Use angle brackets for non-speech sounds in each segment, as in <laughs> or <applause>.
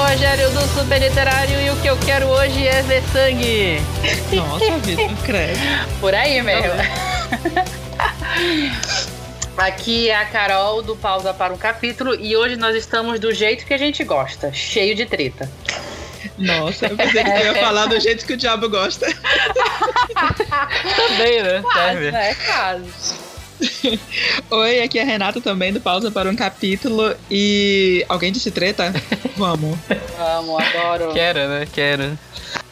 sou Rogério do Super Literário e o que eu quero hoje é ver sangue. Nossa, Vitor, <laughs> credo. Por aí mesmo. Aqui é a Carol do Pausa para um Capítulo e hoje nós estamos do jeito que a gente gosta, cheio de treta. Nossa, eu pensei que você ia falar do jeito que o diabo gosta. <laughs> Também, né? Quase, Serve. né? Quase. <laughs> Oi, aqui é a Renata também do Pausa para um Capítulo. E alguém disse treta? <laughs> Vamos. Amo, adoro. Quero, né? Quero.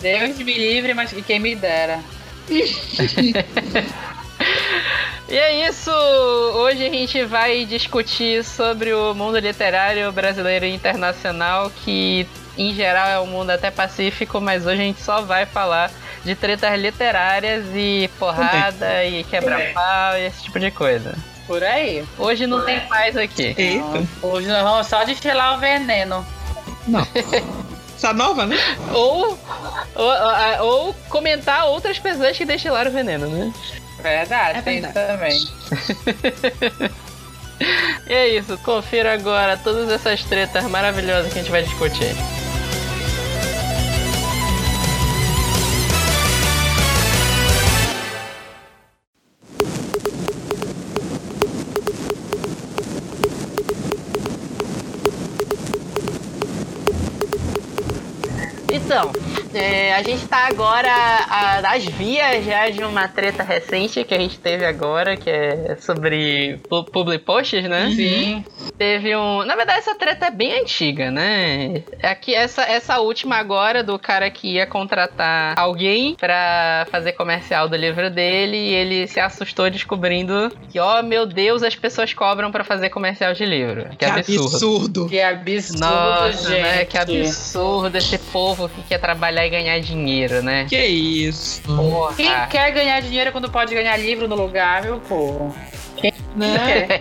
Deus me livre, mas que quem me dera. <laughs> E é isso! Hoje a gente vai discutir sobre o mundo literário brasileiro e internacional, que em geral é um mundo até pacífico, mas hoje a gente só vai falar de tretas literárias e porrada e quebra-pau e esse tipo de coisa. Por aí. Hoje não tem paz aqui. Eita. Hoje nós vamos só destilar o veneno. Não. <laughs> Essa nova, né? Ou, ou, ou comentar outras pessoas que destilaram veneno, né? Verdade, É tem isso também. <laughs> E é isso, confira agora todas essas tretas maravilhosas que a gente vai discutir. Então, é, a gente tá agora a- às vias já de uma treta recente que a gente teve agora, que é sobre pu- public posts, né? Sim. Teve um. Na verdade, essa treta é bem antiga, né? Aqui, essa, essa última agora do cara que ia contratar alguém pra fazer comercial do livro dele e ele se assustou descobrindo que, ó, meu Deus, as pessoas cobram pra fazer comercial de livro. Que, absurdo. absurdo. Que absurdo, Nossa, gente. né? Que absurdo esse povo que quer trabalhar ganhar dinheiro, né? Que isso? Porra. Quem quer ganhar dinheiro quando pode ganhar livro no lugar, meu povo? Né? <laughs>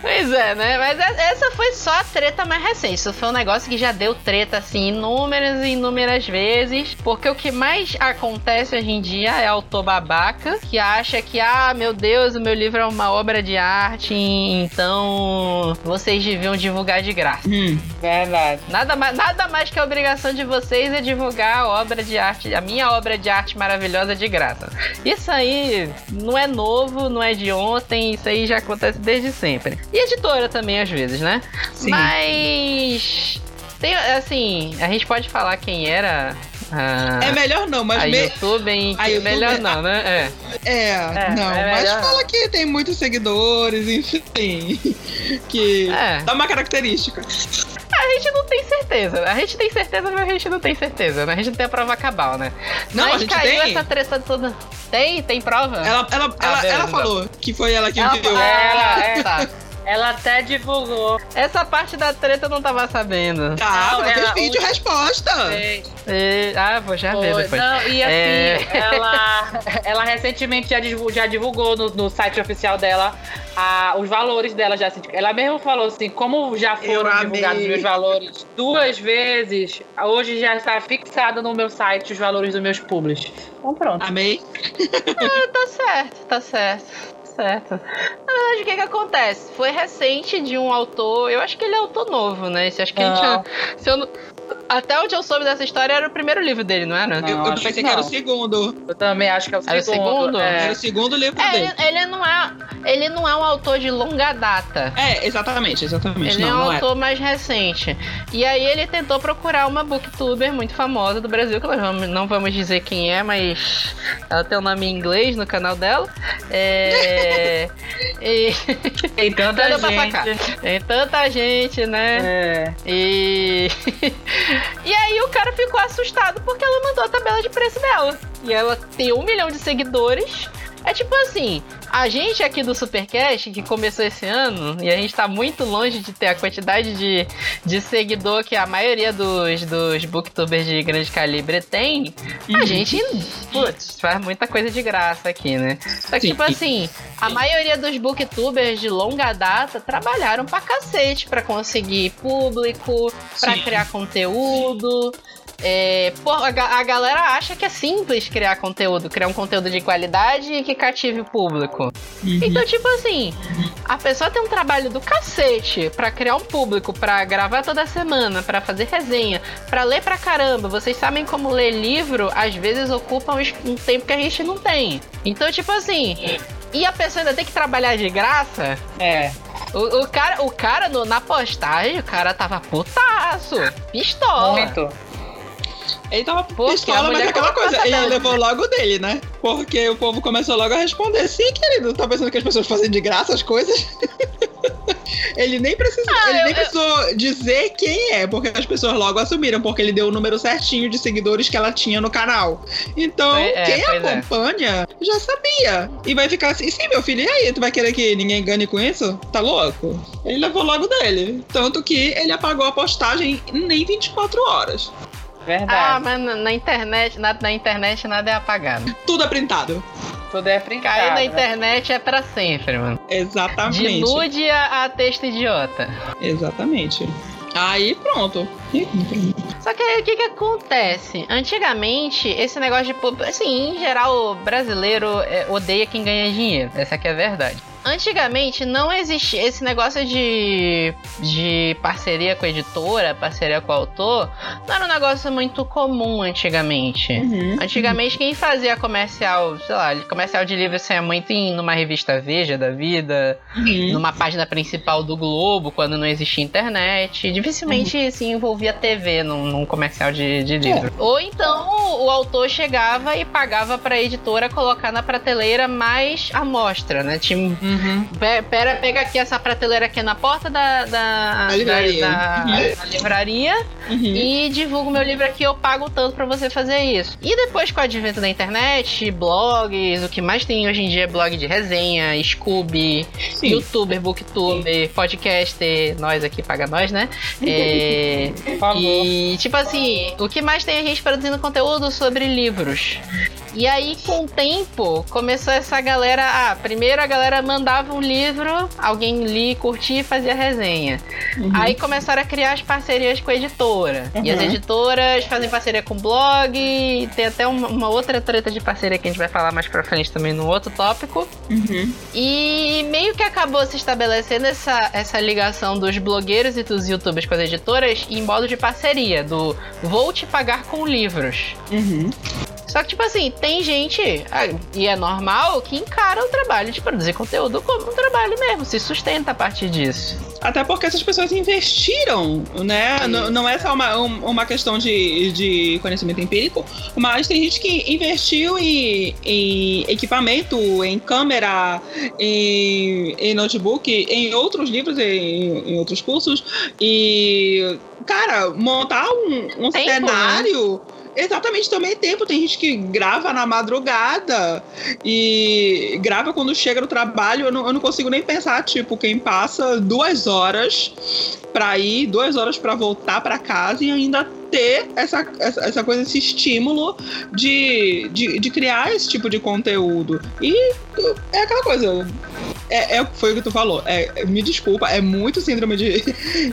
Pois é, né? Mas é- essa foi só a treta mais recente. Isso foi um negócio que já deu treta, assim, inúmeras e inúmeras vezes. Porque o que mais acontece hoje em dia é autor babaca que acha que, ah, meu Deus, o meu livro é uma obra de arte, então vocês deviam divulgar de graça. Hum, Verdade. Nada mais, nada mais que a obrigação de vocês é divulgar a obra de arte, a minha obra de arte maravilhosa de graça. Isso aí não é novo, não é de ontem, isso aí já acontece desde sempre. E editora também, às vezes, né? sim. Mas. Tem, assim, a gente pode falar quem era a, É melhor não, mas a me... YouTube a YouTube- melhor não, né? É. É, não, é mas fala que tem muitos seguidores, enfim. <laughs> Que É. dá uma característica. A gente não tem certeza. A gente tem certeza, mas a gente não tem certeza, né? A gente não tem a prova cabal, né? Não, mas a gente caiu tem. essa treta toda. Tem? Tem prova? Ela, ela, Ah, ela, beleza, ela então. falou que foi ela que Ela- enviou. Ah, É. tá. Ela até divulgou. Essa parte da treta eu não tava sabendo. Tá, Não, ela vídeo o- resposta. Fez. E- ah, vou já ver Foi. depois. Não, e assim, É. ela, ela recentemente já divulgou, já divulgou no, no site oficial dela a- os valores dela. Já, assim, ela mesma falou assim, como já foram divulgados os meus valores duas vezes, hoje já está fixado no meu site os valores dos meus publis. Então pronto. Amei. Ah, tá certo, tá certo. Certo. Na verdade, o que que acontece? Foi recente de um autor. Eu acho que ele é autor novo, né? Esse, acho que ele Não. tinha. se eu não- até onde eu soube dessa história era o primeiro livro dele, não era? Não. Eu, eu acho pensei que que era o segundo. Eu também acho que é o Era o segundo. segundo? é. Era o segundo livro É, dele. ele, ele não é. Ele não é um autor de longa data. É, exatamente, exatamente. Ele não, é um não é. autor mais recente. E aí ele tentou procurar uma booktuber muito famosa do Brasil, que nós vamos- não vamos dizer quem é, mas ela tem o nome em inglês no canal dela. É. <laughs> e... Tem tanta gente. Tem tanta gente, né? É. E. e aí o cara ficou assustado porque ela mandou a tabela de preço dela. E ela tem um milhão de seguidores. É tipo assim, a gente aqui do Supercast, que começou esse ano, e a gente tá muito longe de ter a quantidade de, de seguidor que a maioria dos, dos booktubers de grande calibre tem, a gente, putz, faz muita coisa de graça aqui, né? Só que, tipo assim, a maioria dos booktubers de longa data trabalharam pra cacete pra conseguir público, pra Sim. criar conteúdo. É, pô, a, a, galera acha que é simples criar conteúdo, criar um conteúdo de qualidade e que cative o público. Uhum. Então, tipo assim, a pessoa tem um trabalho do cacete pra criar um público, pra gravar toda semana, pra fazer resenha, pra ler pra caramba. Vocês sabem como ler livro, às vezes ocupa um tempo que a gente não tem. Então, tipo assim, e a pessoa ainda tem que trabalhar de graça? É. O, o cara, o cara no, na postagem, o cara tava putaço, pistola. Muito. Ele tava Pô, pistola, mas é aquela coisa, ele levou logo dele, né? Porque o povo começou logo a responder. Sim, querido, tá pensando que as pessoas fazem de graça as coisas? <laughs> ele nem precisou, ah, ele eu, nem precisou dizer quem é, porque as pessoas logo assumiram, porque ele deu o número certinho de seguidores que ela tinha no canal. Então, é, quem é. acompanha é. já sabia. E vai ficar assim, sim, meu filho, e aí? Tu vai querer que ninguém ganhe com isso? Tá louco? Ele levou logo dele. Tanto que ele apagou a postagem nem 24 horas. Verdade. Ah, mas na internet, na, na internet nada é apagado. Tudo é printado. Tudo é printado. Cair na né? internet é pra sempre, mano. Exatamente. De nude a, a texto idiota. Exatamente. Aí pronto. Só que aí o que que acontece? Antigamente, esse negócio de. Assim, em geral, o brasileiro é, odeia quem ganha dinheiro. Essa aqui é a verdade. Antigamente não existia esse negócio de, de parceria com a editora, parceria com o autor, não era um negócio muito comum antigamente. Uhum. Antigamente quem fazia comercial, sei lá, comercial de livro saia muito em numa revista Veja da vida, uhum. numa página principal do Globo, quando não existia internet. Dificilmente uhum. se envolvia TV num, num comercial de, de livro. É. Ou então o autor chegava e pagava pra editora colocar na prateleira mais amostra, né? Tinha Uhum. Pera, pega aqui essa prateleira aqui na porta da, da, livraria, da, uhum. da livraria uhum. e divulgo meu livro aqui, eu pago tanto para você fazer isso. E depois com o advento da internet, blogs, o que mais tem hoje em dia é blog de resenha, Scooby, Sim. youtuber, booktuber, podcaster, nós aqui paga nós, né? é, e tipo assim, o que mais tem a gente produzindo conteúdo sobre livros. E aí, com o tempo, começou essa galera. Ah, primeiro a galera mandava um livro, alguém lia, curtia e fazia resenha. Uhum. Aí começaram a criar as parcerias com a editora. Uhum. E as uhum. editoras fazem parceria com blog. E tem até uma, uma, outra treta de parceria que a gente vai falar mais pra frente também no outro tópico. Uhum. E meio que acabou se estabelecendo essa, essa ligação dos blogueiros e dos youtubers com as editoras em modo de parceria, do vou te pagar com livros. Uhum. Só que, tipo assim, tem gente, ah, e é normal, que encara o trabalho de produzir conteúdo como um trabalho mesmo, se sustenta a partir disso. Até porque essas pessoas investiram, né? Não, não é só uma, uma questão de, de conhecimento empírico, mas tem gente que investiu em, em equipamento, em câmera, em, em notebook, em outros livros, em, em outros cursos. E, cara, montar um, um né? cenário. Né? Exatamente, também tempo. Tem gente que grava na madrugada e grava quando chega no trabalho. Eu não, eu não consigo nem pensar, tipo, quem passa duas horas para ir, duas horas para voltar para casa e ainda ter essa, essa, essa, coisa, esse estímulo de, de, de criar esse tipo de conteúdo. E é aquela coisa é, é, foi o que tu falou. É, me desculpa, é muito síndrome de,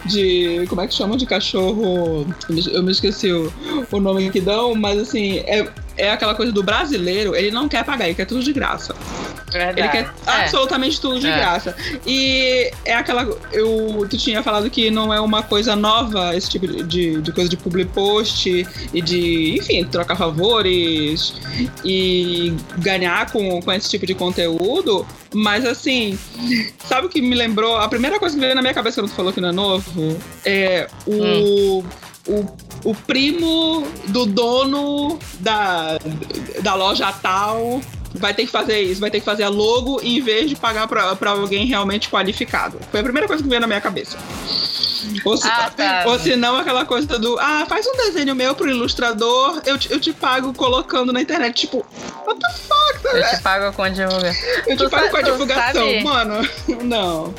de. Como é que chama? De cachorro. Eu me esqueci o, o nome que dão, mas assim, é, é aquela coisa do brasileiro, ele não quer pagar, ele quer tudo de graça. Verdade. Ele quer é. absolutamente tudo de é. graça. E é aquela. Eu, tu tinha falado que não é uma coisa nova esse tipo de, de coisa de public post e de, enfim, trocar favores e ganhar com, com esse tipo de conteúdo. Mas assim, sabe o que me lembrou? A primeira coisa que veio na minha cabeça quando tu falou que não é novo é o. Hum. o o primo do dono da, da loja tal vai ter que fazer isso, vai ter que fazer a logo em vez de pagar para alguém realmente qualificado. Foi a primeira coisa que veio na minha cabeça. Ou se, ah, tá. ou se não, aquela coisa do, ah, faz um desenho meu pro ilustrador, eu te, eu te pago colocando na internet, tipo, what the fuck? Eu te pago com a divulgação. Eu tu te pago com a divulgação, sabe? mano. <laughs> Não.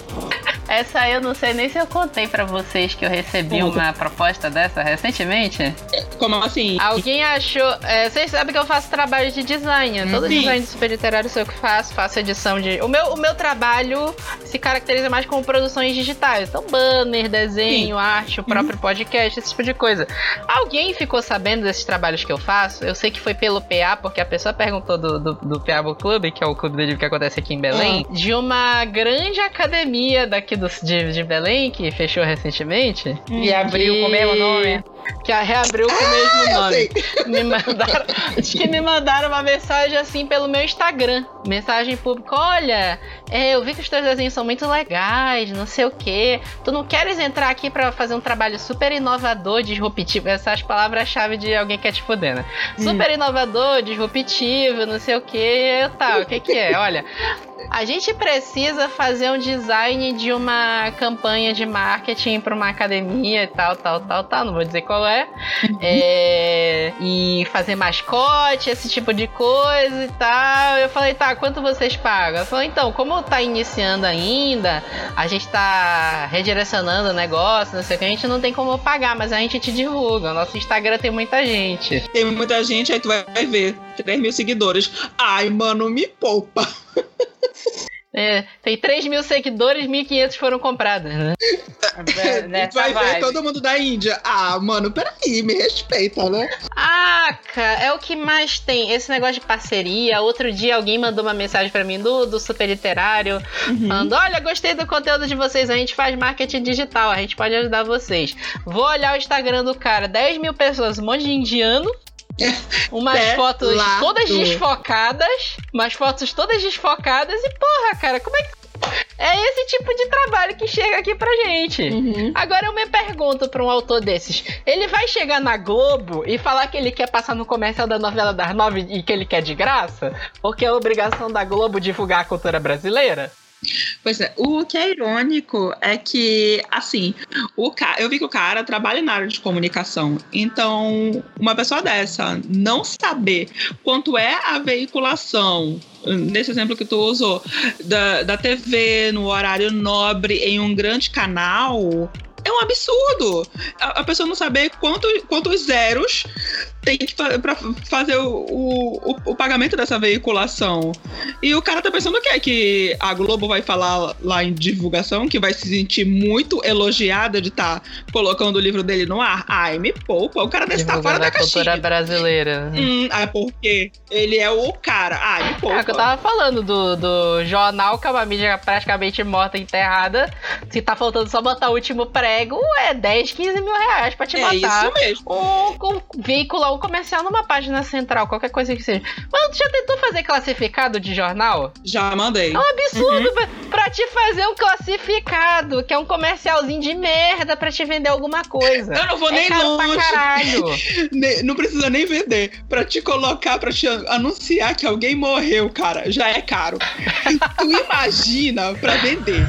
Essa aí eu não sei nem se eu contei pra vocês que eu recebi uma proposta dessa recentemente. Como assim? Alguém achou. É, vocês sabem que eu faço trabalho de design. Né? Todo Sim. design de super literário sou eu que faço, faço edição de. O meu, o meu trabalho se caracteriza mais como produções digitais. Então, banner, desenho, arte, o próprio podcast, esse tipo de coisa. Alguém ficou sabendo desses trabalhos que eu faço? Eu sei que foi pelo PA, porque a pessoa perguntou do, do, do PA Club, que é o clube de livro que acontece aqui em Belém, de uma grande academia daqui do, de, de Belém, que fechou recentemente. E abriu com o mesmo nome. Que a reabriu com o mesmo eu nome. Me mandaram, acho que me mandaram uma mensagem assim pelo meu Instagram. Mensagem pública: Olha, é, eu vi que os teus desenhos são muito legais, não sei o que. Tu não queres entrar aqui pra fazer um trabalho super inovador, disruptivo? Essas palavras-chave de alguém que quer te foder, né? Super inovador, disruptivo, não sei o que. Eu tá, o que que é? Olha. A gente precisa fazer um design de uma campanha de marketing para uma academia e tal, tal, tal, tal. Não vou dizer qual é. É, E fazer mascote, esse tipo de coisa e tal. Eu falei, tá, quanto vocês pagam? Eu falei, então, como tá iniciando ainda, a gente tá redirecionando o negócio, não sei o que, a gente não tem como pagar, mas a gente te divulga. O nosso Instagram tem muita gente. Tem muita gente, aí tu vai ver. 3 mil seguidores. Ai, mano, me poupa. É, tem 3 mil seguidores, 1.500 foram comprados, né? <laughs> Nessa vai ver todo mundo da Índia. Ah, mano, peraí, me respeita, né? Ah, cara, é o que mais tem. Esse negócio de parceria. Outro dia alguém mandou uma mensagem pra mim do, do Super Literário. Mandou: Olha, gostei do conteúdo de vocês. A gente faz marketing digital. A gente pode ajudar vocês. Vou olhar o Instagram do cara: 10 mil pessoas, um monte de indiano. <laughs> Umas fotos todas desfocadas. Umas fotos todas desfocadas. E porra, cara, como é que. É esse tipo de trabalho que chega aqui pra gente. Uhum. Agora eu me pergunto pra um autor desses: ele vai chegar na Globo e falar que ele quer passar no comercial da novela das nove e que ele quer de graça? Porque é obrigação da Globo divulgar a cultura brasileira? Pois é, o que é irônico é que, assim, o ca... eu vi que o cara trabalha na área de comunicação. Então, uma pessoa dessa não saber quanto é a veiculação, nesse exemplo que tu usou, da, da TV no horário nobre em um grande canal. É um absurdo a, pessoa não saber quanto, quantos zeros tem que fa pra fazer o, o, o pagamento dessa veiculação. E o cara tá pensando o quê? Que a Globo vai falar lá em divulgação, que vai se sentir muito elogiada de estar colocando o livro dele no ar? Ai, me poupa. O cara desse tá fora da a cultura caixinha. brasileira. Hum, ah, porque ele é o cara. Ai, me É o que eu poupa. tava falando do, do jornal, que é uma mídia praticamente morta, enterrada. Se tá faltando só botar o último prego, é 10, 15 mil reais pra te É matar. isso mesmo. ou com- veicular um comercial numa página central, qualquer coisa que seja. Mano, tu já tentou fazer classificado de jornal? Já mandei. É um absurdo pra, pra te fazer um classificado, que é um comercialzinho de merda pra te vender alguma coisa. Eu não vou é nem caro pra longe. caralho. <laughs> Ne- Não precisa nem vender. Pra te colocar, pra te anunciar que alguém morreu, cara, já é caro. <laughs> tu imagina pra vender.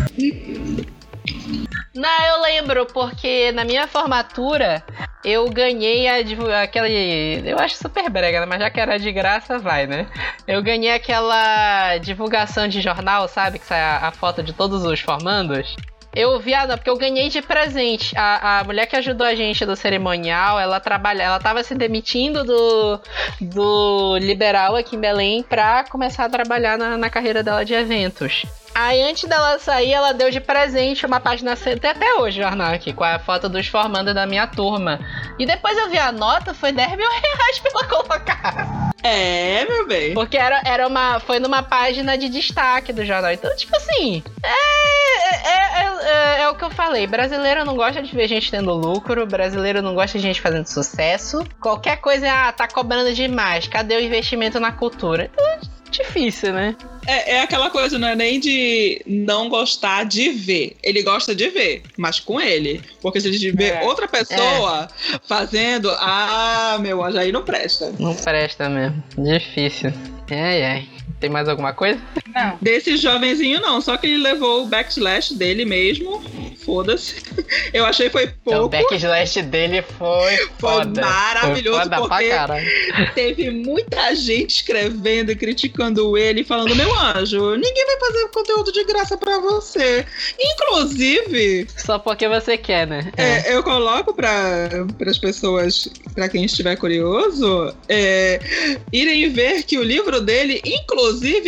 Não, eu lembro, porque na minha formatura eu ganhei a. Eu acho super brega? Mas já que era de graça, vai, né? Eu ganhei aquela divulgação de jornal, sabe? Que sai a, a foto de todos os formandos. Eu vi, ah, não, porque eu ganhei de presente. A, a mulher que ajudou a gente do cerimonial, ela trabalha, ela tava se demitindo do, do liberal aqui em Belém pra começar a trabalhar na, na carreira dela de eventos. Aí antes dela sair, ela deu de presente uma página tem até hoje o jornal aqui, com a foto dos formandos da minha turma. E depois eu vi a nota, foi 10 mil reais pra ela colocar. É, meu bem. Porque era, era uma. Foi numa página de destaque do jornal. Então, tipo assim. É, é, é, é- é o que eu falei. Brasileiro não gosta de ver gente tendo lucro. Brasileiro não gosta de gente fazendo sucesso. Qualquer coisa, ah, tá cobrando demais. Cadê o investimento na cultura? Então, é difícil, né? É, é aquela coisa, não é nem de não gostar de ver. Ele gosta de ver, mas com ele. Porque se ele ver É. outra pessoa fazendo, ah, meu anjo, aí não presta. Não presta mesmo. Difícil. Ai, ai. Tem mais alguma coisa? Não. Desse jovenzinho, não. Só que ele levou o backslash dele mesmo. foda-se. <laughs> Eu achei foi pouco. Então, o backlash dele foi Foi foda. maravilhoso, foi foda pra porque caralho. teve muita gente escrevendo e criticando ele, falando: Meu anjo, ninguém vai fazer conteúdo de graça pra você. Inclusive, Só porque você quer, né? é, eu coloco para as pessoas, para quem estiver curioso, é, irem ver que o livro dele, inclusive,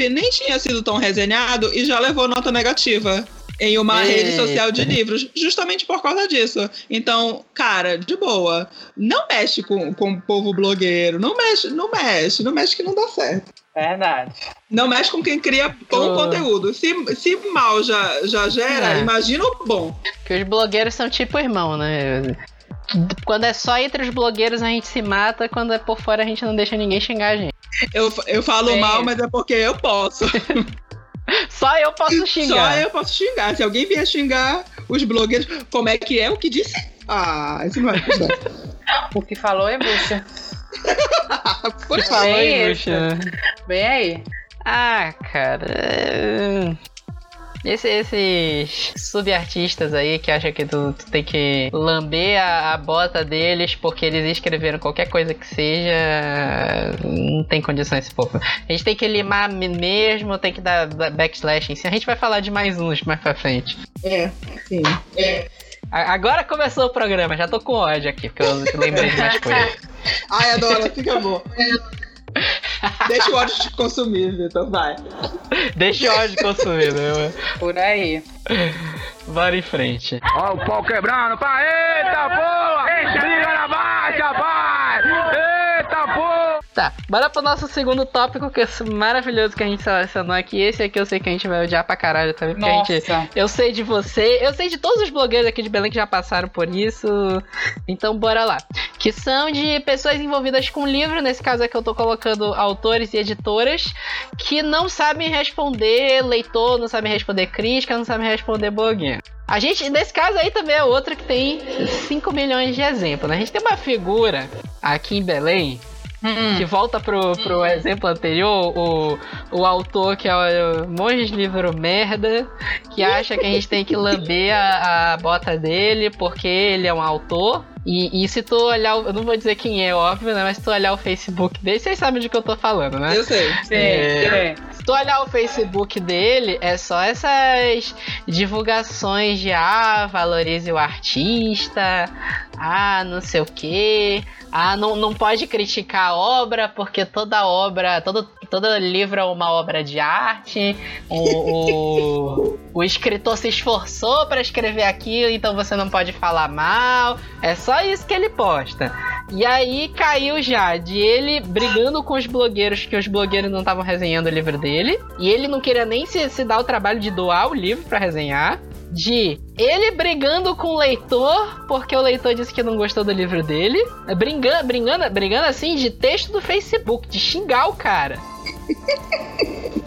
nem tinha sido tão resenhado e já levou nota negativa. Em uma Eita. rede social de livros, justamente por causa disso. Então, cara, de boa. Não mexe com, com o povo blogueiro. Não mexe, não mexe, não mexe que não dá certo. Verdade. Não mexe com quem cria bom Oh. conteúdo. Se, se mal já, já gera, É. imagina o bom. Que os blogueiros são tipo irmão, né? Quando é só entre os blogueiros a gente se mata, quando é por fora a gente não deixa ninguém xingar a gente. Eu, eu falo É. mal, mas é porque eu posso. <laughs> Só eu posso Só xingar. eu posso xingar. Se alguém vier xingar os blogueiros, como é que é o que disse? Ah, isso não é verdade. <laughs> O que falou é bucha. <laughs> Por Falou favor. É. Bem aí. Ah, cara. É- Esse- esses subartistas aí que acham que tu, tu tem que lamber a, a bota deles porque eles escreveram qualquer coisa que seja. Não tem condição esse povo. A gente tem que limar mesmo, tem que dar dar backslash em cima. A gente vai falar de mais uns mais pra frente. É, sim. A- Agora começou o programa, já tô com ódio aqui, porque eu lembrei de mais coisas. <laughs> Ai, adoro, fica bom. <laughs> <laughs> Deixa o ódio te consumir, Vitor, vai. Deixa o ódio consumir, né? Por aí. Bora em frente. Ó o pau quebrando, pá, eita porra! Briga na baixa, vai! Eita porra! Tá, bora pro nosso segundo tópico, que é maravilhoso que a gente selecionou aqui. Esse aqui eu sei que a gente vai odiar pra caralho também, porque a gente. Nossa. Eu sei de você, eu sei de todos os blogueiros aqui de Belém que já passaram por isso. Então bora lá. Que são de pessoas envolvidas com livro, nesse caso aqui eu tô colocando autores e editoras, que não sabem responder leitor, não sabem responder crítica, não sabem responder blogueiro. A gente, nesse caso aí também é outro que tem 5 milhões de exemplos. Né? A gente tem uma figura aqui em Belém Hum. que volta pro, pro exemplo anterior, o, o autor que é o monge de livro merda, que acha que a gente tem que lamber a, a bota dele porque ele é um autor. E, e se tu olhar, eu não vou dizer quem é, óbvio, né? Mas se tu olhar o Facebook dele, vocês sabem de que eu tô falando, né? Eu sei. Sim, É. sim. Se tu olhar o Facebook dele, é só essas divulgações de ah, valorize o artista, ah, não sei o que, ah, não, não pode criticar a obra, porque toda obra, todo, todo livro é uma obra de arte, o, o, <laughs> o escritor se esforçou para escrever aquilo, então você não pode falar mal, é só isso que ele posta. E aí caiu já de ele brigando com os blogueiros, que os blogueiros não estavam resenhando o livro dele. E ele não queria nem se, se dar o trabalho de doar o livro pra resenhar. De ele brigando com o leitor, porque o leitor disse que não gostou do livro dele. Brigando, brigando, brigando assim de texto do Facebook, de xingar o cara. <laughs>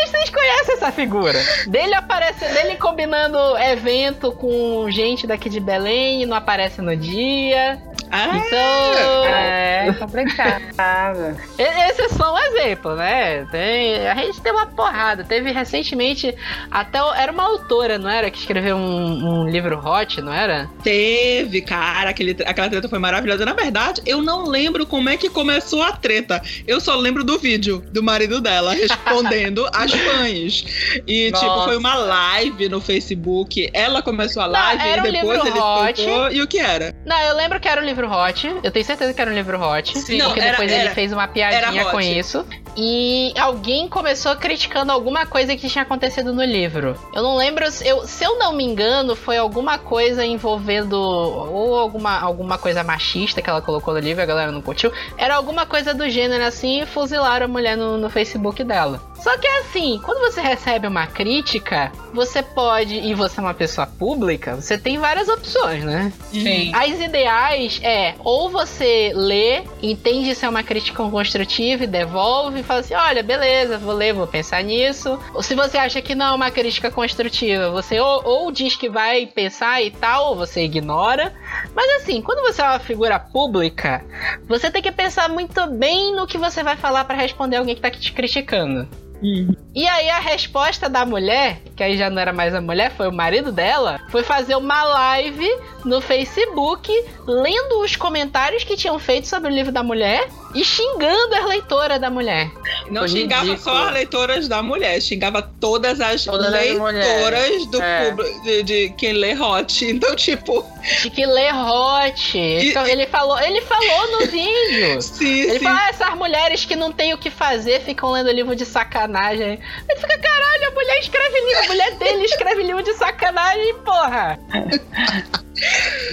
Vocês, vocês conhecem essa figura? Dele aparece, dele combinando evento com gente daqui de Belém e não aparece no dia. Ah, Então, É complicado. esse é só um exemplo, né? Tem, a gente tem uma porrada. Teve recentemente, até era uma autora, não era? Que escreveu um, um livro hot, não era? teve, cara, aquele, aquela treta foi maravilhosa. Na verdade, eu não lembro como é que começou a treta. Eu só lembro do vídeo do marido dela respondendo <laughs> às fãs. E, tipo, Nossa. foi uma live no Facebook. Ela começou a Não, live era um e depois livro ele hot. E o que era? Não, eu lembro que era um livro hot. Eu tenho certeza que era um livro hot. Sim. Não, porque era- depois ele era- fez uma piadinha com isso. E alguém começou criticando alguma coisa que tinha acontecido no livro. Eu não lembro, se eu, se eu não me engano, foi alguma coisa envolvendo ou alguma, alguma coisa machista que ela colocou no livro, a galera não curtiu. Era alguma coisa do gênero assim e fuzilaram a mulher no, no Facebook dela. Só que assim, quando você recebe uma crítica, você pode, e você é uma pessoa pública, você tem várias opções, né? Sim. As ideais é ou você lê, entende se é uma crítica construtiva e devolve e fala assim: olha, beleza, vou ler, vou pensar nisso. Ou se você acha que não é uma crítica construtiva, você ou, ou diz que vai pensar e tal, ou você ignora. Mas assim, quando você é uma figura pública, você tem que pensar muito bem no que você vai falar pra responder alguém que tá te criticando. E aí a resposta da mulher, que aí já não era mais a mulher, foi o marido dela, foi fazer uma live no Facebook, lendo os comentários que tinham feito sobre o livro da mulher e xingando as leitoras da mulher. Não Foi xingava ridículo. só as leitoras da mulher, xingava todas as Todas as leitoras mulheres, do é. público, de, de quem lê hot. <laughs> Então, tipo, De que lê hot. Então, ele falou, ele falou no vídeo. <laughs> sim, Ele sim. fala, ah, essas mulheres que não tem o que fazer ficam lendo livro de sacanagem. Ele fica, caralho, a mulher escreve livro, a mulher dele escreve livro de sacanagem, porra.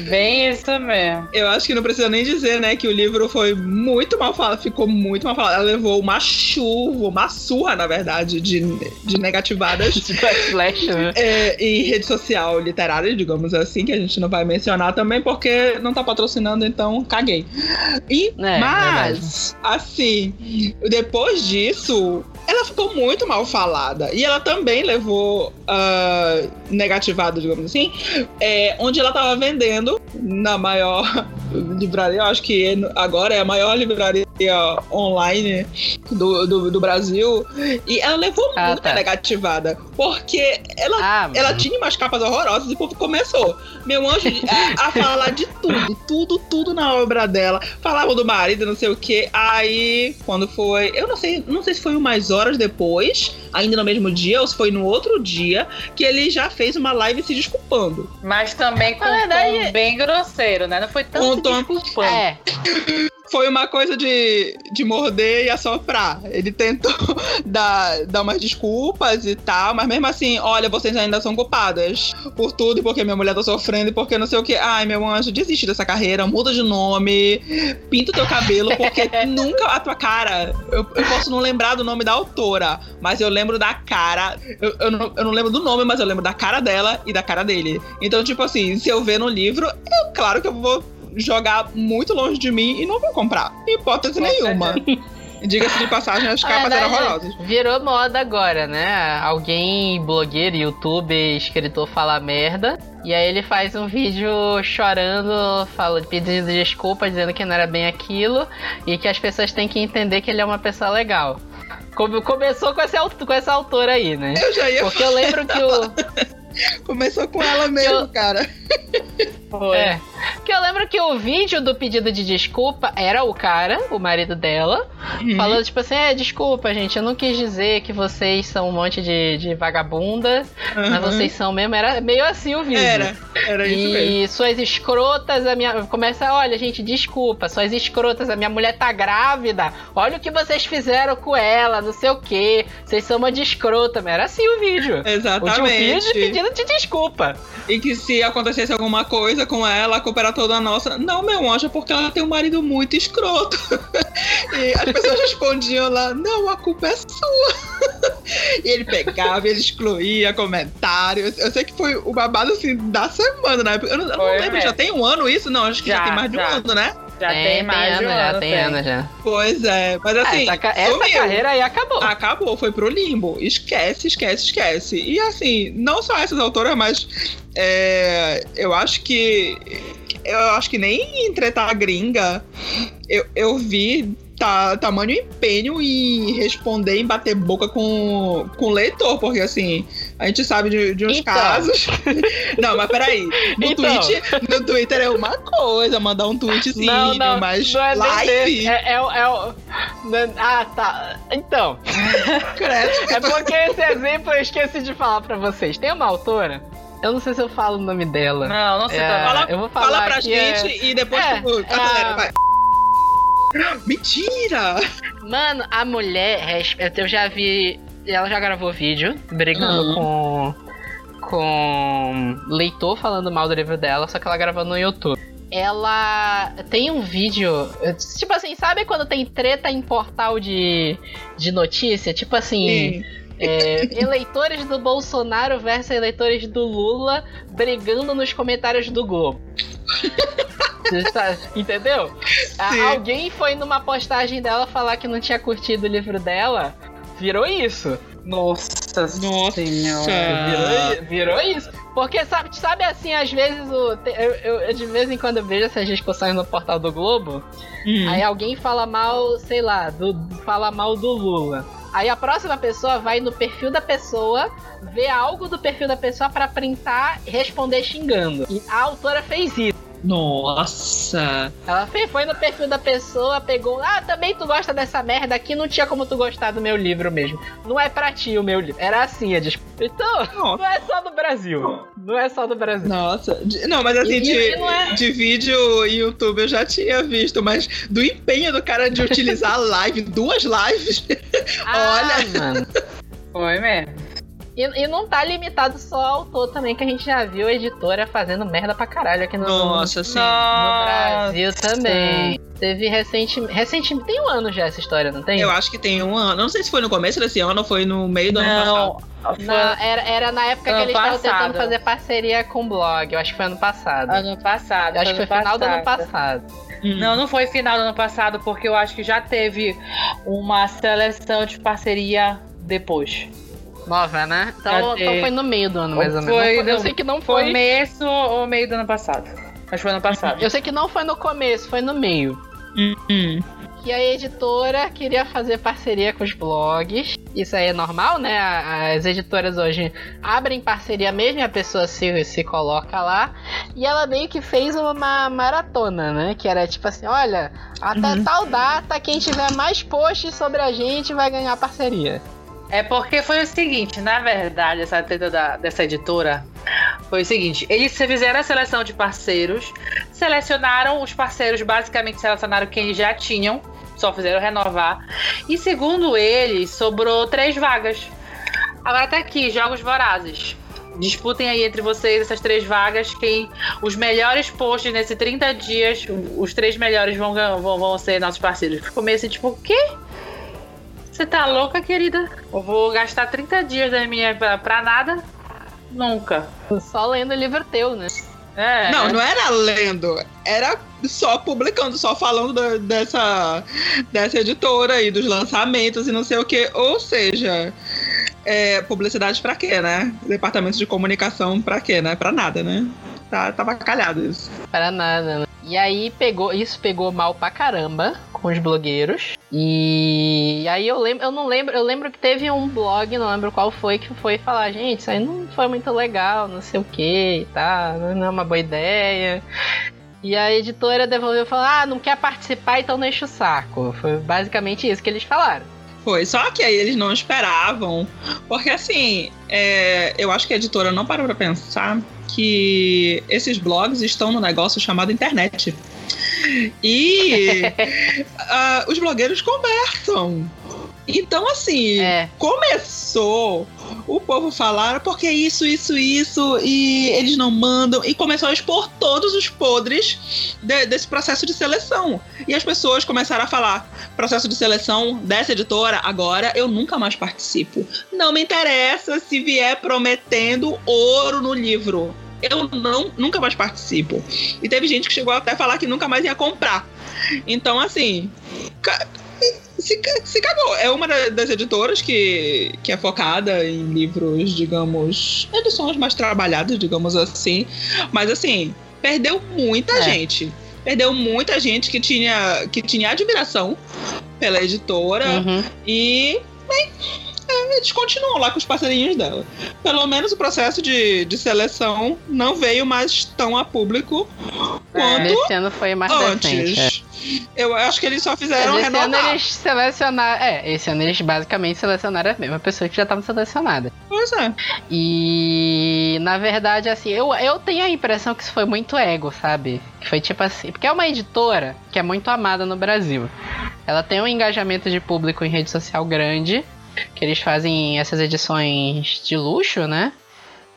Bem isso mesmo. Eu acho que não precisa nem dizer, né, que o livro foi muito mal falado, ficou muito mal falado. Ela levou uma chuva, uma surra, na verdade, de, de negativadas <laughs> De backlash, né? é, em rede social literária, digamos assim, que a gente não vai mencionar também porque não tá patrocinando, então caguei. E, É, mas, assim, depois disso, ela ficou muito mal falada. E ela também levou ah, negativado, digamos assim, é, onde ela tava vendendo na maior <laughs> livraria, eu acho que agora é a maior livraria online do, do, do Brasil. E ela levou Ah, muita tá. negativada. Porque ela Ah, ela mano. tinha umas capas horrorosas e o povo começou. Meu anjo a, a falar de tudo, tudo, tudo na obra dela. Falavam do marido, não sei o que. Aí, quando foi. Eu não sei, não sei se foi umas horas depois, ainda no mesmo dia, ou se foi no outro dia, que ele já fez uma live se desculpando. Mas também com um tom bem grosseiro, né? Não foi tanto Um tom- desculpando. É, Foi uma coisa de, de morder e assoprar. Ele tentou <laughs> dar, dar umas desculpas e tal, mas mesmo assim, olha, vocês ainda são culpadas por tudo, porque minha mulher tá sofrendo, e porque não sei o que. Ai, meu anjo, desiste dessa carreira, muda de nome, pinta o teu cabelo, porque <laughs> nunca a tua cara. Eu, eu posso não lembrar do nome da autora, mas eu lembro da cara. Eu, eu, não, eu não lembro do nome, mas eu lembro da cara dela e da cara dele. Então, tipo assim, se eu ver no livro, eu, claro que eu vou jogar muito longe de mim e não vou comprar. Hipótese nenhuma. <laughs> Diga-se de passagem, as Na <laughs> capas eram horrorosas. Virou moda agora, né? Alguém, blogueiro, youtuber, escritor fala merda. E aí ele faz um vídeo chorando, fala, pedindo desculpa, dizendo que não era bem aquilo. E que as pessoas têm que entender que ele é uma pessoa legal. Come- Começou com essa, aut- com essa autora aí, né? Eu já ia Porque eu lembro que o. <laughs> Começou com ela mesmo, Eu- cara. Foi. É. Porque eu lembro que o vídeo do pedido de desculpa era o cara, o marido dela, Uhum. falando tipo assim: é, desculpa, gente, eu não quis dizer que vocês são um monte de, de vagabunda, mas Uhum. vocês são mesmo. Era meio assim o vídeo. Era, era isso mesmo. E suas escrotas, a minha. Começa, olha, gente, desculpa, suas escrotas, a minha mulher tá grávida. Olha o que vocês fizeram com ela, não sei o que. Vocês são uma de escrota, mas era assim o vídeo. O vídeo Exatamente. Pedindo de desculpa. E que se acontecesse alguma coisa com ela, a culpa era toda nossa. Não, meu anjo, é porque ela tem um marido muito escroto. <laughs> e as pessoas respondiam lá, não, a culpa é sua. <laughs> e ele pegava, ele excluía comentários. Eu sei que foi o babado assim da semana, né? Eu não, eu não lembro, mesmo. já tem um ano isso? Não, acho que já, Já, tem mais de um já. ano, né? Já tem, mais de um anos, já ano. tem tem. anos já. Pois é, mas assim, essa ca- essa sumiu. carreira aí acabou. Acabou, foi pro limbo. Esquece, esquece, esquece. E assim, não só essas autoras, mas é, eu acho que. Eu acho que nem em treta gringa eu, eu vi ta, tamanho empenho em responder, em bater boca com, com o leitor, porque assim, a gente sabe de, de uns Então. casos. <laughs> não, mas peraí. No, Então. Twitter, no Twitter é uma coisa, mandar um tweetzinho, Não, não, mas não é live. É, é, é o. não é- Ah, tá. Então, <laughs> é porque esse exemplo eu esqueci de falar pra vocês. Tem uma autora, eu não sei se eu falo o nome dela. Não, não sei. É, tá Fala, eu vou falar fala pra que gente e depois É, tu é acelera, vai. Mentira! Mano, a mulher, eu já vi. Ela já gravou vídeo brigando com. com leitor falando mal do livro dela, só que ela gravou no YouTube. Ela tem um vídeo. Tipo assim, sabe quando tem treta em portal de, de notícia? Tipo assim. É, eleitores do Bolsonaro versus eleitores do Lula brigando nos comentários do Globo. <laughs> Entendeu? Sim. alguém foi numa postagem dela falar que não tinha curtido o livro dela. Virou isso. Nossa, Nossa. Virou, virou isso. Porque sabe, sabe assim, às vezes o, eu, eu- eu de vez em quando eu vejo essas discussões no portal do Globo. Hum. Aí alguém fala mal, sei lá, do, fala mal do Lula. Aí a próxima pessoa vai no perfil da pessoa, vê algo do perfil da pessoa pra printar e responder xingando. E a autora fez isso. Nossa! Ela foi, no perfil da pessoa, pegou. Ah, também tu gosta dessa merda aqui, não tinha como tu gostar do meu livro mesmo. Não é pra ti o meu livro. Era assim a disputa. Então, Nossa. não é só do Brasil. Não é só do Brasil. Nossa, não, mas assim, E- de, é- de vídeo e YouTube eu já tinha visto, mas do empenho do cara de utilizar a live, duas lives, <laughs> Ah, Olha. mano. Foi mesmo. E, e não tá limitado só ao autor também, que a gente já viu a editora fazendo merda pra caralho aqui no, nossa, assim. no Brasil também. Teve recente, recentemente. Tem um ano já essa história, não tem? Eu acho que tem um ano, não sei se foi no começo desse ano ou foi no meio do ano Não, passado. foi Na- era, era na época que Ano eles estavam passado. tentando fazer parceria com o blog. Eu acho que foi ano passado. ano passado. eu acho que foi ano final do ano passado. passado. Hum. Não, não foi final do ano passado, porque eu acho que já teve uma seleção de parceria depois. Nova, né? Então, então foi no meio do ano, mais ou menos. Foi foi- eu sei que não foi. Começo ou meio do ano passado? Acho que foi ano passado. Eu sei que não foi no começo, foi no meio. Hum. Que a editora queria fazer parceria com os blogs. Isso aí é normal, né? As editoras hoje abrem parceria mesmo e a pessoa se, se coloca lá. E ela meio que fez uma maratona, né? Que era tipo assim: olha, até Uhum. tal data, quem tiver mais posts sobre a gente vai ganhar parceria. É porque foi o seguinte, na verdade, essa treta da- dessa editora foi o seguinte: eles fizeram a seleção de parceiros, selecionaram os parceiros, basicamente selecionaram quem já tinham, só fizeram renovar. E segundo eles, sobrou três vagas. Agora tá aqui, Jogos Vorazes. Disputem aí entre vocês essas três vagas. Quem os melhores posts nesses 30 dias, os três melhores vão, vão, vão ser nossos parceiros. Assim, tipo, o quê? Você tá louca, querida? Eu vou gastar 30 dias da minha pra, pra nada? Nunca. Só lendo livro teu, né? É. Não, não era lendo, era só publicando, só falando da- dessa, dessa editora aí, dos lançamentos e não sei o que. Ou seja, é, publicidade pra quê, né? Departamento de comunicação pra quê, né? Pra nada, né? Tá, tava calhado isso. Para nada, né? E aí pegou, isso pegou mal pra caramba com os blogueiros. E aí eu lembro, eu não lembro, eu lembro que teve um blog, não lembro qual foi, que foi falar, gente, isso aí não foi muito legal, não sei o que tal, não é uma boa ideia. E a editora devolveu e falou: Ah, não quer participar, então enche o saco. Foi basicamente isso que eles falaram. Foi, só que aí eles não esperavam, porque assim, é, eu acho que a editora não parou pra pensar que esses blogs estão no negócio chamado internet. E <laughs> ah, os blogueiros conversam. Então, assim, É. começou o povo falar porque isso, isso, isso, e eles não mandam, e começou a expor todos os podres de- desse processo de seleção. E as pessoas começaram a falar: processo de seleção dessa editora, agora eu nunca mais participo. Não me interessa se vier prometendo ouro no livro. Eu não, nunca mais participo. E teve gente que chegou até a falar que nunca mais ia comprar. Então, assim. Se, se cagou. É uma da- das editoras que, que é focada em livros, digamos, edições mais trabalhadas, digamos assim. Mas assim, perdeu muita É. gente. Perdeu muita gente que tinha, que tinha admiração pela editora. Uhum. E bem, eles continuam lá com os parceirinhos dela. Pelo menos o processo de, de seleção não veio mais tão a público quanto Esse ano foi mais decente. é. antes. Eu acho que eles só fizeram esse ano renovar. eles selecionaram. É, esse ano eles basicamente selecionaram a mesma pessoa que já estava selecionada. Pois é. E na verdade, assim, eu, eu tenho a impressão que isso foi muito ego, sabe? Que foi tipo assim. Porque é uma editora que é muito amada no Brasil. Ela tem um engajamento de público em rede social grande. Que eles fazem essas edições de luxo, né?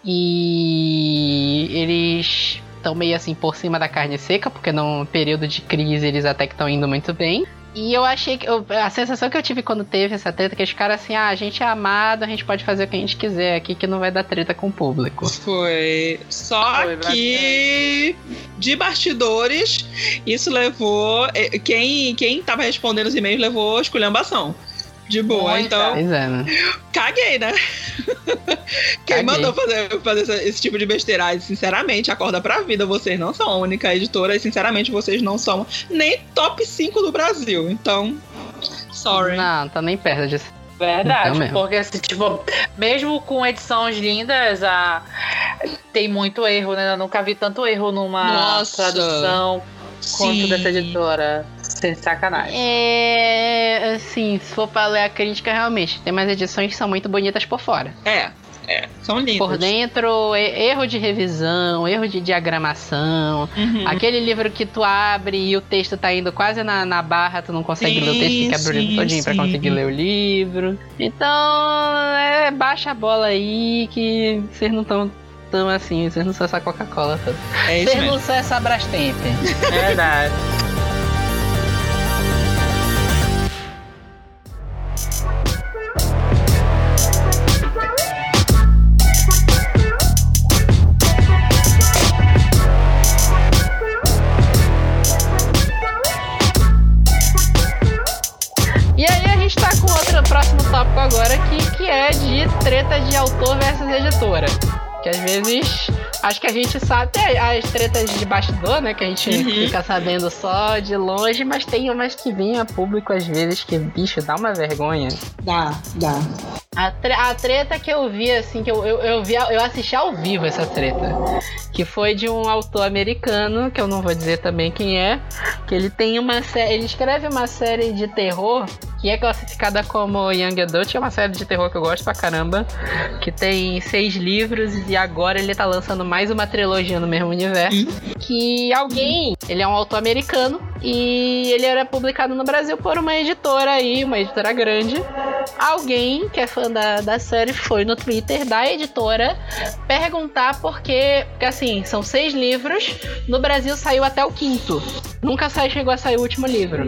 E eles estão meio assim por cima da carne seca, porque num período de crise eles até que estão indo muito bem. E eu achei que. eu- a sensação que eu tive quando teve essa treta, que os caras assim, ah, a gente é amado, a gente pode fazer o que a gente quiser aqui, que não vai dar treta com o público. Foi. Só Foi que de bastidores, isso levou. eh, Quem, quem tava respondendo os e-mails levou esculhambação. De boa, Muita. então Pois é, né? caguei, né? Quem Caguei. mandou fazer, fazer esse, esse tipo de besteiragem, sinceramente, acorda pra vida. Vocês não são a única editora e, sinceramente, vocês não são nem top 5 do Brasil. Então, sorry. Não, tá nem perto disso. Verdade, Então porque assim, tipo, mesmo com edições lindas, a... tem muito erro, né? Eu nunca vi tanto erro numa Nossa. tradução Sim. dessa editora. Sem sacanagem. É. Assim, se for pra ler a crítica, realmente, tem umas edições que são muito bonitas por fora. É, é. São lindos. Por dentro, erro de revisão, erro de diagramação. Uhum. Aquele livro que tu abre e o texto tá indo quase na, na barra, tu não consegue Sim, ler o texto, tem que abrir o livro sim, todinho pra sim. conseguir ler o livro. Então, é, baixa a bola aí que vocês não estão tão assim, vocês não são essa Coca-Cola toda. É isso Vocês mesmo. não são essa Brastemp. É verdade. E aí a gente tá com outro próximo tópico agora que, que é de treta de autor versus editora. Que às vezes acho que a gente sabe tem as tretas de bastidor, né? Que a gente Uhum. fica sabendo só de longe, mas tem umas que vêm a público às vezes que, bicho, dá uma vergonha. Dá, dá. A, tre- a treta que eu vi, assim, que eu, eu, eu vi, eu assisti ao vivo essa treta. Que foi de um autor americano, que eu não vou dizer também quem é, que ele tem uma série. Ele escreve uma série de terror que é classificada como Young Adult, é uma série de terror que eu gosto pra caramba. Que tem seis livros e agora ele tá lançando mais uma trilogia no mesmo universo. Que alguém, ele é um autor americano e ele era publicado no Brasil por uma editora aí, uma editora grande. Alguém que é fã da, da série foi no Twitter da editora perguntar por quê. Porque assim, são seis livros, no Brasil saiu até o quinto. Nunca sai, chegou a sair o último livro.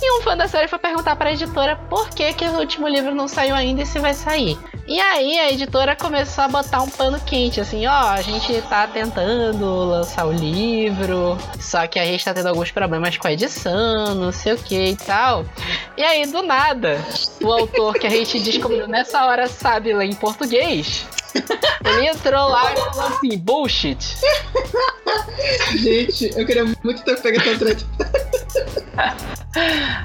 E um fã da série foi perguntar pra editora por que, que o último livro não saiu ainda e se vai sair. E aí a editora começou a botar um pano quente, assim, ó, a gente tá tentando lançar o livro, só que a gente tá tendo alguns problemas com a edição, não sei o que e tal. E aí, do nada, o autor que a gente descobriu nessa hora sabe ler em português, ele entrou lá e falou assim, bullshit. Gente, eu queria muito ter pego essa treta.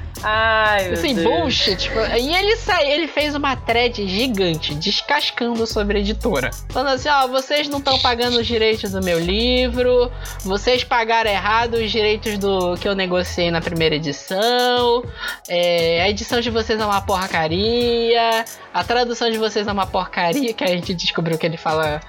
<laughs> Ai, meu Assim, Deus. bullshit. Tipo, e ele sai, ele fez uma thread gigante, descascando sobre a editora. Falando assim, ó, vocês não estão pagando os direitos do meu livro, vocês pagaram errado os direitos do que eu negociei na primeira edição, é, a edição de vocês é uma porcaria, a tradução de vocês é uma porcaria, que a gente descobriu que ele fala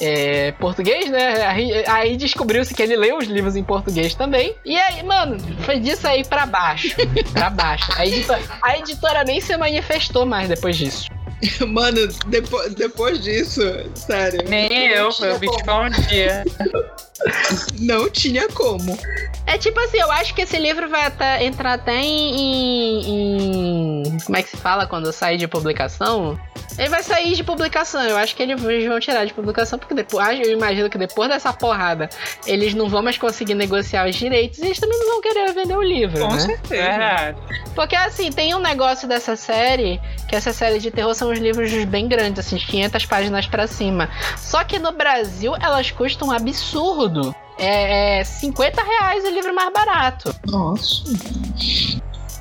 é, português, né? Aí, aí descobriu-se que ele lê os livros em português também. E aí, mano, foi disso aí pra baixo. pra baixo. A editora, a editora nem se manifestou mais depois disso. <laughs> Mano, depois, depois disso, sério. Nem eu, foi o bicho um dia. <laughs> Não tinha como. É tipo assim, eu acho que esse livro vai até- entrar até em, em- em- Como é que se fala quando sai de publicação? Ele vai sair de publicação. Eu acho que eles vão tirar de publicação, porque depois. Eu imagino que depois dessa porrada, eles não vão mais conseguir negociar os direitos e eles também não vão querer vender o livro, Com né? certeza. Verdade. Porque assim, tem um negócio dessa série, que essa série de terror são os livros bem grandes, assim, de 500 páginas pra cima. Só que no Brasil elas custam um absurdo. É, é 50 reais o livro mais barato. Nossa.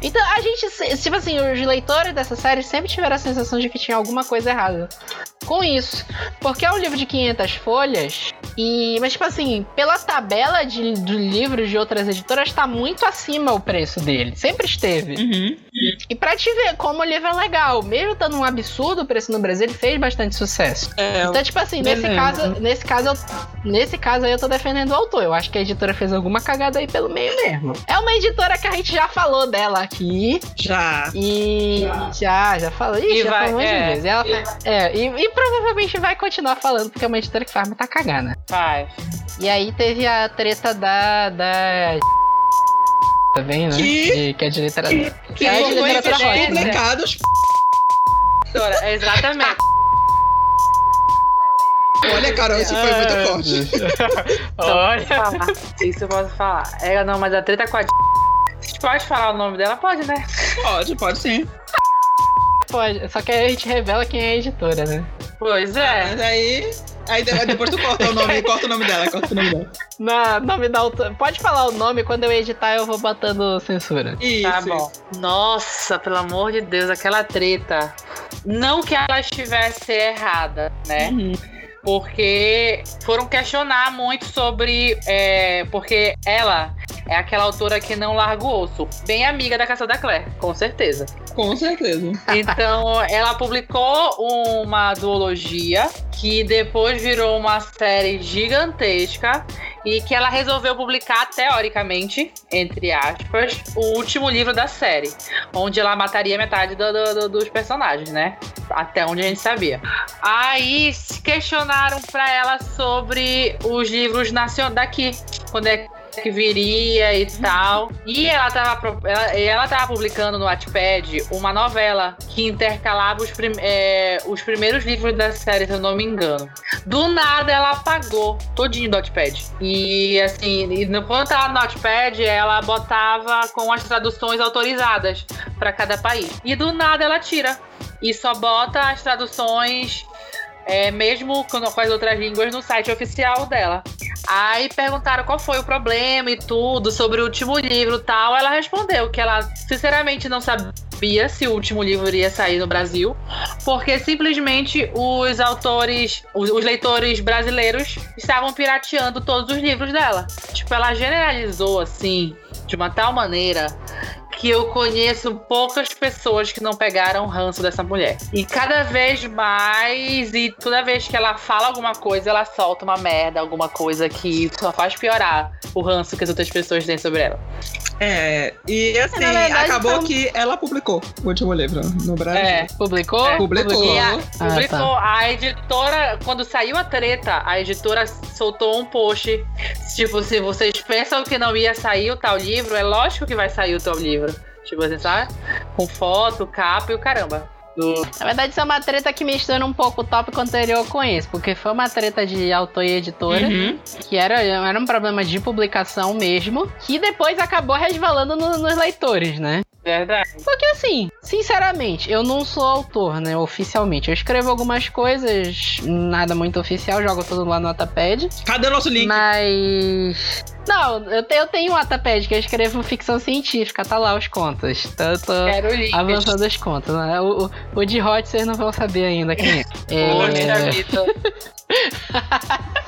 Então a gente, tipo assim, os leitores dessa série sempre tiveram a sensação de que tinha alguma coisa errada com isso. Porque é um livro de 500 folhas, e mas tipo assim, pela tabela de, de livros de outras editoras, tá muito acima o preço dele. Sempre esteve. Uhum. E pra te ver como o livro é legal, mesmo estando um absurdo o preço no Brasil, ele fez bastante sucesso. É, Então, tipo assim, nesse caso, nesse caso, eu, nesse caso aí eu tô defendendo o autor. Eu acho que a editora fez alguma cagada aí pelo meio mesmo. É uma editora que a gente já falou dela aqui. já. E já, já falou. Ih, E já vai- falou um monte de é. vezes. Ela, é, e, e provavelmente vai continuar falando, porque é uma editora que faz muita cagada. Faz. E aí teve a treta da. da. Também, né? Que- De, que é de literatura. Que É, de foram literatura rosa. publicados. Doutora, é exatamente. Olha, Carol, isso foi muito forte. Olha. Isso eu posso falar. É, não, mas a treta com a. Vocês podem falar o nome dela? Pode, né? Pode, pode sim. Pode. Só que aí a gente revela quem é a editora, né? Pois é. Mas aí. Aí de- depois tu corta o nome, <laughs> corta o nome dela, corta o nome dela. Na nome da autora. Pode falar o nome, quando eu editar eu vou botando censura. Isso. Tá bom. Nossa, pelo amor de Deus, aquela treta Não que ela estivesse errada, né? Uhum. Porque foram questionar muito sobre. É, porque ela é aquela autora que não larga o osso. Bem amiga da Caça da Claire, com certeza. Com certeza. <laughs> Então, ela publicou uma duologia que depois virou uma série gigantesca e que ela resolveu publicar, teoricamente, entre aspas, o último livro da série, onde ela mataria metade do, do, do, dos personagens, né? Até onde a gente sabia. Aí questionaram pra ela sobre os livros nacionais daqui, quando é que viria e tal. E ela tava, ela, ela tava publicando no Wattpad uma novela que intercalava os, prim, é, os primeiros livros da série, se eu não me engano. Do nada ela apagou todinho do Wattpad. E assim, quando tava no Wattpad, ela botava com as traduções autorizadas para cada país. E do nada ela tira. E só bota as traduções é, mesmo com as outras línguas no site oficial dela. Aí perguntaram qual foi o problema e tudo sobre o último livro e tal. Ela respondeu que ela sinceramente não sabia se o último livro iria sair no Brasil, porque simplesmente os autores, os, os leitores brasileiros estavam pirateando todos os livros dela. Tipo, ela generalizou assim, de uma tal maneira que eu conheço poucas pessoas que não pegaram o ranço dessa mulher. E cada vez mais, e toda vez que ela fala alguma coisa, ela solta uma merda, alguma coisa que só faz piorar o ranço que as outras pessoas têm sobre ela. É, e assim, verdade, acabou então... que ela publicou o último livro no Brasil. É, publicou? É, publicou. A, ah, publicou. Tá. A editora, quando saiu a treta, a editora soltou um post. Tipo, se vocês pensam que não ia sair o tal livro, é lógico que vai sair o tal livro. Tipo, você sabe? Com foto, capa e o caramba. Do... Na verdade, isso é uma treta que mistura um pouco o tópico anterior com esse, porque foi uma treta de autor e editora, uhum. que era, era um problema de publicação mesmo, que depois acabou resvalando no, nos leitores, né? Verdade. Porque assim, sinceramente, eu não sou autor, né, oficialmente. Eu escrevo algumas coisas, nada muito oficial, jogo tudo lá no Notapad. Cadê o nosso link? Mas. Não, eu, te, eu tenho um Notapad que eu escrevo ficção científica, tá lá os contos. Então eu tô Quero avançando os contos, né? O, o, o de Hot vocês não vão saber ainda quem é. <laughs> é... <laughs>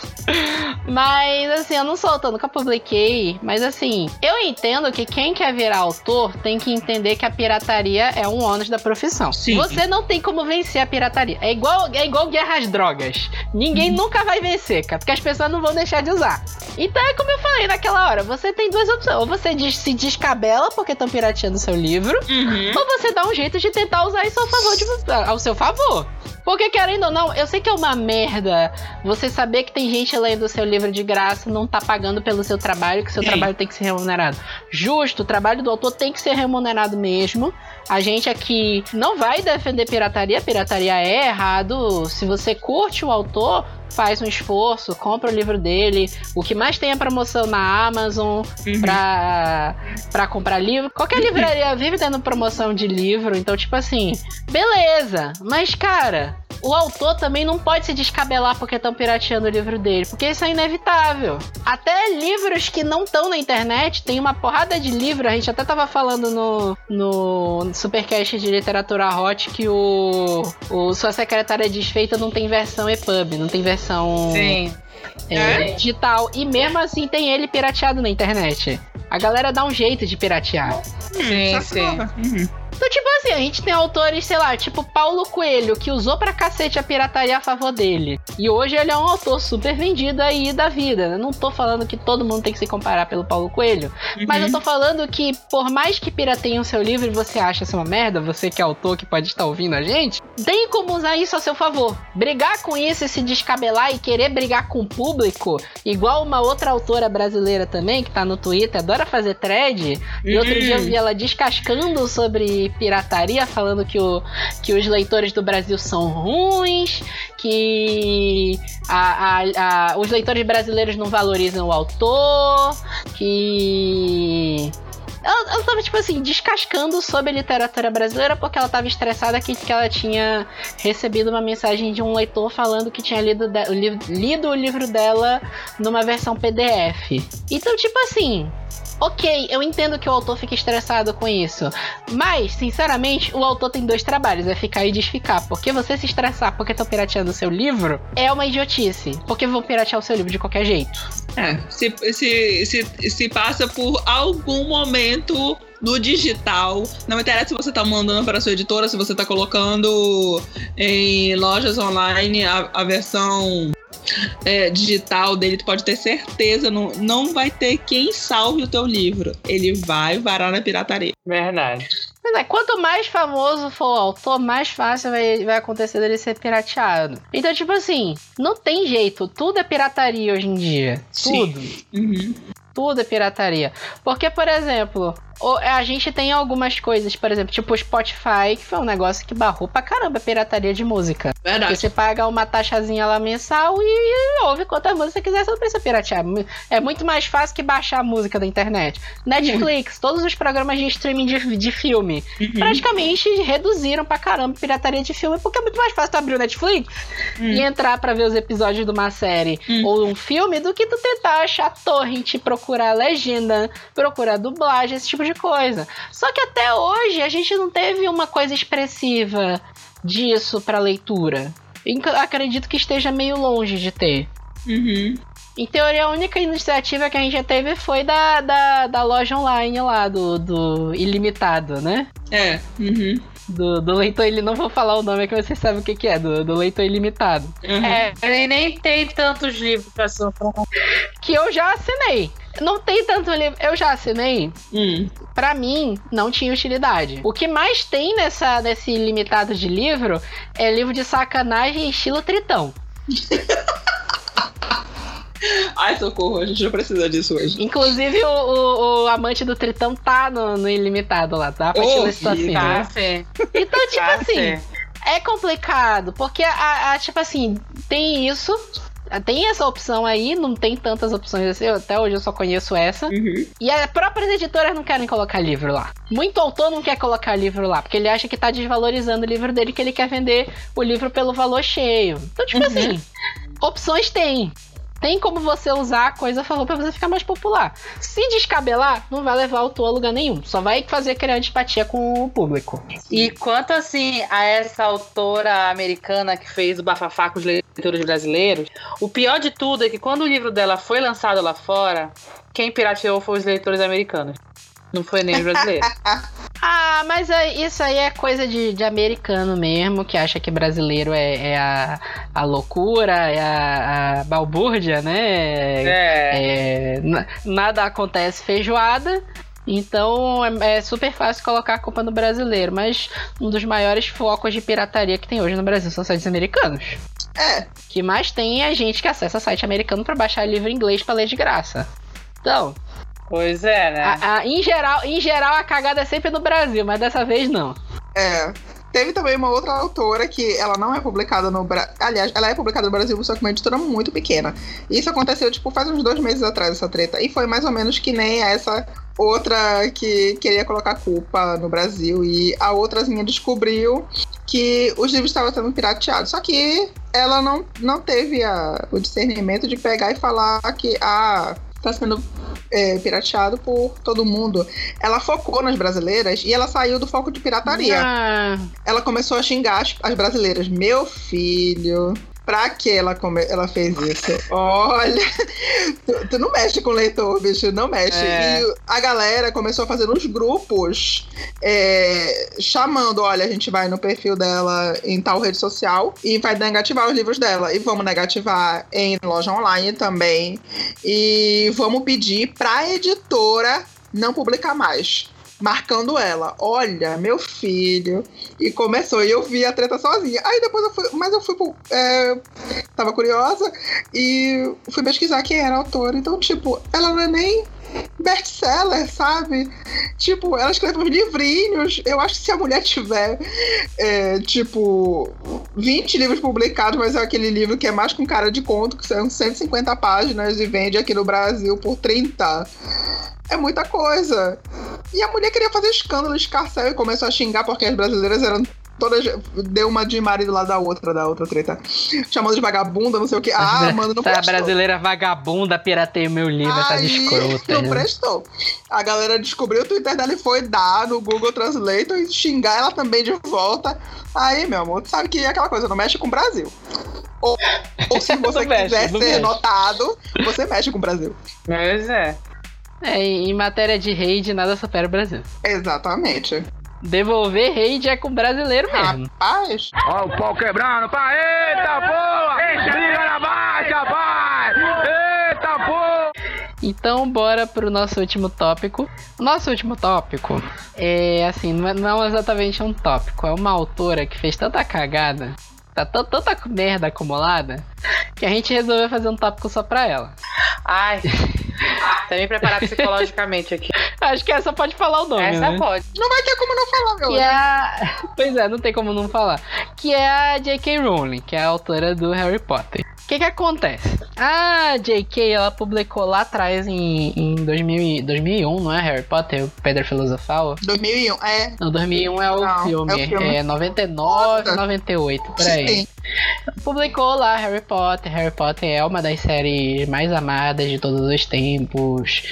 Mas assim, eu não sou autor, nunca publiquei. Mas assim, eu entendo que quem quer virar autor tem que entender que a pirataria é um ônus da profissão. Sim. Você não tem como vencer a pirataria. É igual, é igual guerra às drogas. Ninguém uhum. nunca vai vencer, cara, porque as pessoas não vão deixar de usar. Então é como eu falei naquela hora: você tem duas opções. Ou você se descabela porque estão pirateando seu livro, uhum. ou você dá um jeito de tentar usar isso ao, favor de, ao seu favor. Porque querendo ou não, eu sei que é uma merda você saber que tem gente lendo o seu livro de graça, não tá pagando pelo seu trabalho, que seu trabalho tem que ser remunerado. Justo, o trabalho do autor tem que ser remunerado mesmo. A gente aqui não vai defender pirataria, pirataria é errado. Se você curte o autor, faz um esforço, compra o livro dele. O que mais tem é promoção na Amazon uhum. pra, pra comprar livro. Qualquer livraria vive tendo promoção de livro. Então, tipo assim, beleza. Mas, cara, o autor também não pode se descabelar porque estão pirateando o livro dele, porque isso é inevitável. Até livros que não estão na internet, tem uma porrada de livro, a gente até tava falando no, no Supercast de Literatura Hot que o, o Sua Secretária Desfeita não tem versão EPUB, não tem versão Sim. É, é? digital. E mesmo assim tem ele pirateado na internet. A galera dá um jeito de piratear. Sim, sim. Uhum. Então, tipo assim, a gente tem autores, sei lá, tipo Paulo Coelho, que usou pra cacete a pirataria a favor dele. E hoje ele é um autor super vendido aí da vida. Eu não tô falando que todo mundo tem que se comparar pelo Paulo Coelho. Uhum. Mas eu tô falando que, por mais que pirateiem o seu livro e você acha isso uma merda, você que é autor que pode estar ouvindo a gente, tem como usar isso a seu favor. Brigar com isso e se descabelar e querer brigar com o público, igual uma outra autora brasileira também, que tá no Twitter, adora fazer thread. Uhum. E outro dia eu vi ela descascando sobre pirataria, falando que, o, que os leitores do Brasil são ruins, que a, a, a, os leitores brasileiros não valorizam o autor, que Ela, ela tava, tipo assim, descascando sobre literatura brasileira porque ela tava estressada que, que ela tinha recebido uma mensagem de um leitor falando que tinha lido, de, lido o livro dela numa versão PDF. Então, tipo assim, Ok, eu entendo que o autor fica estressado com isso. Mas, sinceramente, o autor tem dois trabalhos: é ficar e desficar. Porque você se estressar porque estão pirateando o seu livro é uma idiotice. Porque vão piratear o seu livro de qualquer jeito. É, se, se, se, se passa por algum momento no digital. Não interessa se você está mandando para sua editora, se você está colocando em lojas online a, a versão é, digital dele, tu pode ter certeza, não, não vai ter quem salve o teu livro. Ele vai varar na pirataria. Verdade. Mas é, quanto mais famoso for o autor, mais fácil vai, vai acontecer dele ser pirateado. Então, tipo assim, não tem jeito. Tudo é pirataria hoje em dia. Sim. Tudo. Uhum. Tudo é pirataria. Porque, por exemplo, a gente tem algumas coisas, por exemplo, tipo o Spotify, que foi um negócio que barrou pra caramba a pirataria de música. Verdade. Você paga uma taxazinha lá mensal e ouve quantas músicas você quiser, você não precisa piratear. É muito mais fácil que baixar a música da internet. Netflix, <laughs> todos os programas de streaming de, de filme, Uhum. praticamente reduziram pra caramba a pirataria de filme, porque é muito mais fácil tu abrir o Netflix e entrar pra ver os episódios de uma série Hum. ou um filme do que tu tentar achar torrent, procurar legenda, procurar dublagem, esse tipo de coisa. Só que até hoje a gente não teve uma coisa expressiva disso pra leitura. Inc- Acredito que esteja meio longe de ter. Uhum. Em teoria, a única iniciativa que a gente já teve foi da, da, da loja online lá, do, do Ilimitado, né? É. Uhum. Do, do leitor, ele não vou falar o nome, é que vocês sabem o que, que é, do, do leitor ilimitado. Uhum. É, ele nem tem tantos livros pra ser Que eu já assinei. Não tem tanto livro. Eu já assinei. Hum. Pra mim, não tinha utilidade. O que mais tem nessa, nesse limitado de livro é livro de sacanagem estilo tritão. <laughs> Ai, socorro, a gente não precisa disso hoje. Inclusive, o, o- o amante do tritão tá no, no ilimitado lá, tá? Oh, que assim, Tá, né? Então, tipo Tá, assim, sim. é complicado, porque a, a- tipo assim, tem isso, tem essa opção aí, não tem tantas opções assim, até hoje eu só conheço essa. Uhum. E as próprias editoras não querem colocar livro lá. Muito autor não quer colocar livro lá, porque ele acha que tá desvalorizando o livro dele, que ele quer vender o livro pelo valor cheio. Então, tipo Uhum. assim, opções tem. Tem como você usar a coisa a favor pra você ficar mais popular. Se descabelar, não vai levar o autor a lugar nenhum. Só vai fazer criar antipatia com o público. E quanto assim a essa autora americana que fez o bafafá com os leitores brasileiros, o pior de tudo é que quando o livro dela foi lançado lá fora, quem pirateou foi os leitores americanos. Não foi nem os brasileiros. <laughs> Ah, mas aí- isso aí é coisa de, de americano mesmo, que acha que brasileiro é, é a, a loucura, é a, a balbúrdia, né? É. É, na- nada acontece feijoada. Então é, é super fácil colocar a culpa no brasileiro, mas um dos maiores focos de pirataria que tem hoje no Brasil são sites americanos. É. O que mais tem é gente que acessa site americano pra baixar livro em inglês pra ler de graça. Então, Pois é, né? a- a- em, geral, em geral a cagada é sempre no Brasil, mas dessa vez não. É. Teve também uma outra autora que ela não é publicada no Brasil. Aliás, ela é publicada no Brasil, só que uma editora muito pequena. Isso aconteceu, tipo, faz uns dois meses atrás, essa treta. E foi mais ou menos que nem essa outra que queria colocar culpa no Brasil. E a outrazinha descobriu que os livros estavam sendo pirateados. Só que ela não, não teve a- o discernimento de pegar e falar que ah, tá sendo é, pirateado por todo mundo. Ela focou nas brasileiras e ela saiu do foco de pirataria. Ah, Ela começou a xingar as, as brasileiras. Meu filho. Pra que ela, come, ela fez isso? Olha, tu, tu não mexe com o leitor, bicho, não mexe. É. E a galera começou a fazer uns grupos é, chamando: olha, a gente vai no perfil dela em tal rede social e vai negativar os livros dela. E vamos negativar em loja online também. E vamos pedir pra editora não publicar mais. Marcando ela, olha, meu filho. E começou, e eu vi a treta sozinha. Aí depois eu fui, mas eu fui, é, tava curiosa e fui pesquisar quem era a autora. Então, tipo, ela não é nem best-seller, sabe? Tipo, ela escreve uns livrinhos. Eu acho que se a mulher tiver, é, tipo, 20 livros publicados, mas é aquele livro que é mais com cara de conto, que são 150 páginas e vende aqui no Brasil por 30. É muita coisa. E a mulher queria fazer escândalo, escarcel e começou a xingar porque as brasileiras eram todas. Deu uma de marido lá da outra, da outra treta. Chamando de vagabunda, não sei o que. Ah, <laughs> mano, não prestou. brasileira vagabunda, piratei o meu livro, essa Aí, escrota. Não né? prestou. A galera descobriu o Twitter dela e foi dar no Google Translator e xingar ela também de volta. Aí, meu amor, tu sabe que é aquela coisa, não mexe com o Brasil. Ou, ou se <laughs> você mexe, quiser ser mexe. notado, você mexe com o Brasil. Pois é. É, em matéria de raid, nada supera o Brasil. Exatamente. Devolver raid é com o brasileiro mesmo. Rapaz, Ó o pau quebrando, pai. Eita porra! Liga na baixa, pai! Eita porra! Então, bora pro nosso último tópico. O nosso último tópico é assim, não é, não é exatamente um tópico, é uma autora que fez tanta cagada, tá tanta merda acumulada, que a gente resolveu fazer um tópico só pra ela. Ai. <laughs> Tá me preparado psicologicamente aqui. <laughs> Acho que essa pode falar o nome, Essa né? pode. não vai ter como não falar, meu Que é a... <laughs> Pois é, não tem como não falar. Que é a J.K. Rowling, que é a autora do Harry Potter. O que que acontece? A J.K. ela publicou lá atrás em, em 2000, e- 2001, não é Harry Potter, o Pedra Filosofal? 2001, é. Não, 2001 é o, Não, filme. é o filme. É 99, Nossa. 98, por aí. Sim. Publicou lá Harry Potter. Harry Potter é uma das séries mais amadas de todos os tempos.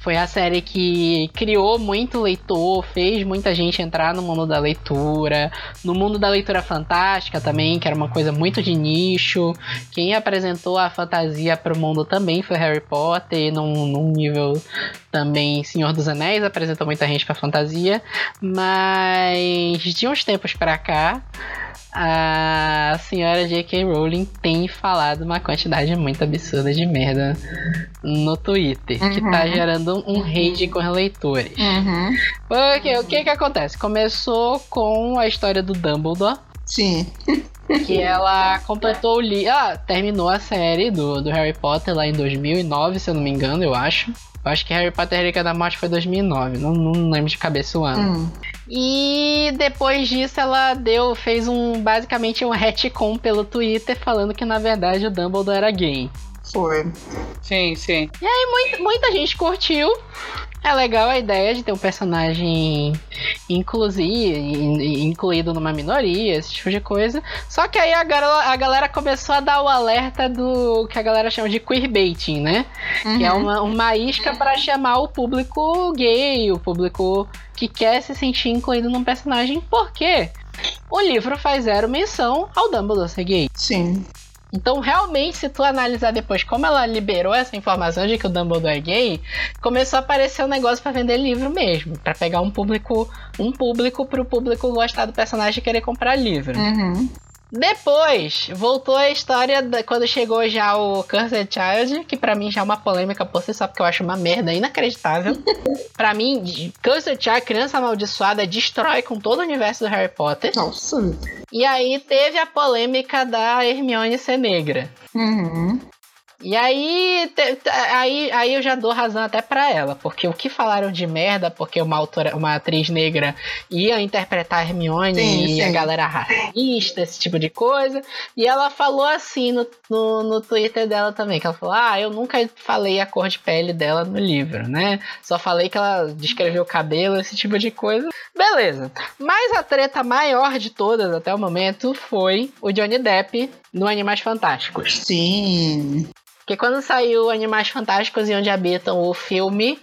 Foi a série que criou muito leitor, fez muita gente entrar no mundo da leitura, no mundo da leitura fantástica também, que era uma coisa muito de nicho. Quem apresentou a fantasia para o mundo também foi Harry Potter, num, num nível também Senhor dos Anéis apresentou muita gente para fantasia, mas de uns tempos para cá a senhora J.K. Rowling tem falado uma quantidade muito absurda de merda no Twitter, que Uhum. tá gerando um rage com os leitores. Uhum. Porque, o que que acontece? Começou com a história do Dumbledore, Sim. que ela completou o livro. Ah, terminou a série do, do Harry Potter lá em 2009, se eu não me engano, eu acho. Eu acho que Harry Potter e Relíquia da Morte foi 2009, não, não lembro de cabeça o ano. Hum. E depois disso ela deu, fez um basicamente um retcon pelo Twitter falando que na verdade o Dumbledore era gay. Foi. Sim, sim. Muita, muita gente curtiu. É legal a ideia de ter um personagem incluído numa minoria, esse tipo de coisa. Só que aí a galera, a galera começou a dar o alerta do que a galera chama de queerbaiting, né? Que é Uhum. uma, uma isca pra chamar o público gay, o público que quer se sentir incluído num personagem, porque o livro faz zero menção ao Dumbledore ser gay. Sim. Então, realmente, se tu analisar depois como ela liberou essa informação de que o Dumbledore é gay, começou a aparecer um negócio pra vender livro mesmo, Pra pegar um público, um público pro público gostar do personagem e querer comprar livro. Uhum. Depois, voltou a história da- quando chegou já o Cursed Child, que pra mim já é uma polêmica por si só, porque eu acho uma merda inacreditável. <laughs> pra mim, Cursed Child, Criança Amaldiçoada, destrói com todo o universo do Harry Potter. Nossa. E aí teve a polêmica da Hermione ser negra. Uhum. E aí, aí, aí eu já dou razão até pra ela, porque o que falaram de merda, porque uma autora, uma atriz negra ia interpretar a Hermione Sim, e a sim. galera racista, esse tipo de coisa. E ela falou assim no, no, no Twitter dela também, que ela falou, ah, eu nunca falei a cor de pele dela no livro, né? Só falei que ela descreveu o cabelo, esse tipo de coisa. Beleza. Mas a treta maior de todas até o momento foi o Johnny Depp no Animais Fantásticos. Sim. Porque quando saiu Animais Fantásticos e Onde Habitam o filme,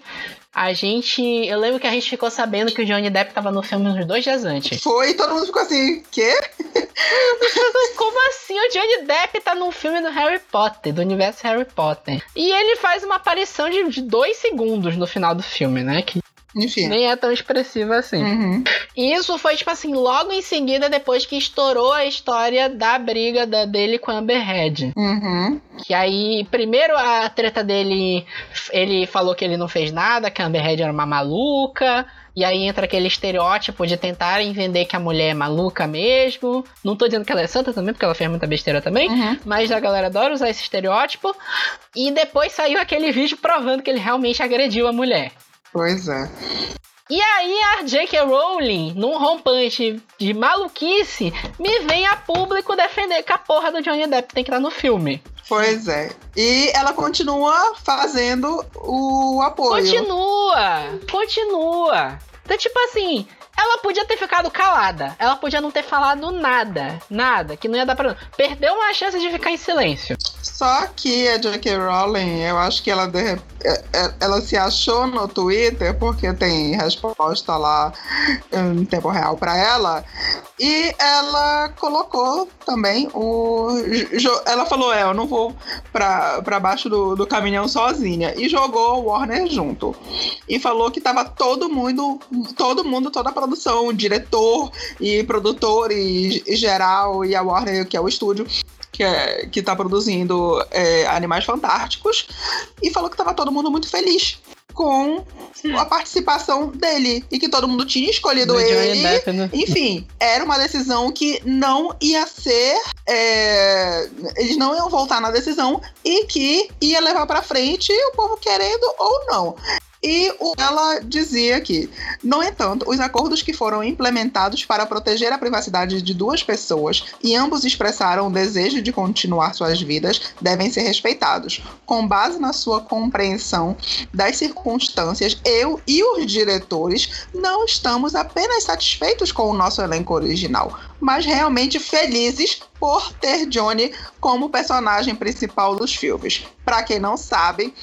a gente. Eu lembro que a gente ficou sabendo que o Johnny Depp tava no filme uns dois dias antes. Foi, todo mundo ficou assim, quê? <laughs> Como assim o Johnny Depp tá num filme do Harry Potter, do universo Harry Potter? E ele faz uma aparição de, de dois segundos no final do filme, né? Que Enfim. nem é tão expressiva assim. Uhum. E isso foi, tipo assim, logo em seguida, depois que estourou a história da briga da- dele com a Amber Heard. Uhum. Que aí, primeiro a treta dele, ele falou que ele não fez nada, que a Amber Heard era uma maluca. E aí entra aquele estereótipo de tentarem vender que a mulher é maluca mesmo. Não tô dizendo que ela é santa também, porque ela fez muita besteira também. Uhum. Mas a galera adora usar esse estereótipo. E depois saiu aquele vídeo provando que ele realmente agrediu a mulher. Pois é. E aí a J.K. Rowling, num rompante de maluquice, me vem a público defender que a porra do Johnny Depp tem que estar no filme. Pois é. E ela continua fazendo o apoio. Continua, continua. Então, tipo assim, ela podia ter ficado calada. Ela podia não ter falado nada. Nada. Que não ia dar pra. Perdeu uma chance de ficar em silêncio. Só que a J.K. Rowling, eu acho que ela, de, é- é- ela se achou no Twitter, porque tem resposta lá em tempo real pra ela. E ela colocou também o. Ela falou: É, eu não vou pra, pra baixo do, do caminhão sozinha. E jogou o Warner junto. E falou que tava todo mundo, todo mundo, toda a produção, o diretor e produtor e, e geral, e a Warner, que é o estúdio, que, é, que tá produzindo é, Animais Fantásticos, e falou que tava todo mundo muito feliz com a participação dele e que todo mundo tinha escolhido Do ele. Depp, né? Enfim, era uma decisão que não ia ser. é, eles não iam voltar na decisão e que ia levar pra frente o povo querendo ou não. E ela dizia aqui: no entanto, os acordos que foram implementados para proteger a privacidade de duas pessoas e ambos expressaram o desejo de continuar suas vidas devem ser respeitados. Com base na sua compreensão das circunstâncias, eu e os diretores não estamos apenas satisfeitos com o nosso elenco original, mas realmente felizes por ter Johnny como personagem principal dos filmes. Para quem não sabe,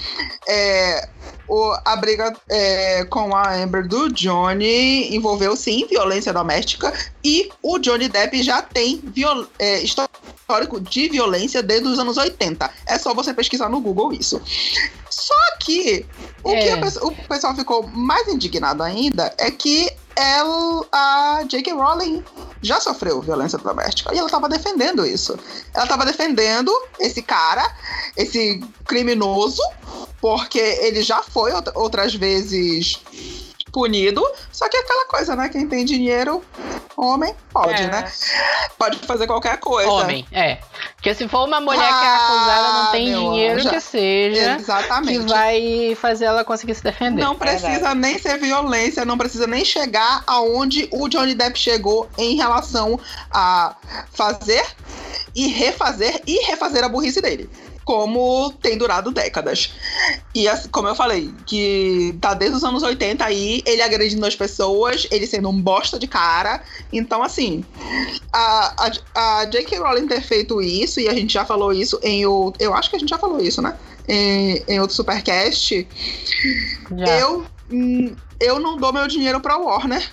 é, o- a briga é, com a Amber do Johnny envolveu sim violência doméstica e o Johnny Depp já tem viol- é, histórico de violência desde os anos 80. É só você pesquisar no Google isso. Só que o que É. o pessoal ficou mais indignado ainda é que ela, a J.K. Rowling já sofreu violência doméstica e ela estava defendendo isso. Ela estava defendendo esse cara, esse criminoso, porque ele já foi outra- outras vezes punido. Só que é aquela coisa, né? Quem tem dinheiro, homem, pode, É. né? Pode fazer qualquer coisa. Homem, é. Porque se for uma mulher que é Ah, acusada, não tem dinheiro anjo. que seja. Que Exatamente. vai fazer ela conseguir se defender. Não precisa nem ser violência, não precisa nem chegar aonde o Johnny Depp chegou em relação a fazer e refazer e refazer a burrice dele. Como tem durado décadas. E assim, como eu falei, que tá desde os anos 80 aí, ele agredindo as pessoas, ele sendo um bosta de cara. Então, assim, a, a, a J.K. Rowling ter feito isso, e a gente já falou isso em o. Eu acho que a gente já falou isso, né? Em, em outro Supercast. Já. Eu, hum, eu não dou meu dinheiro pra Warner.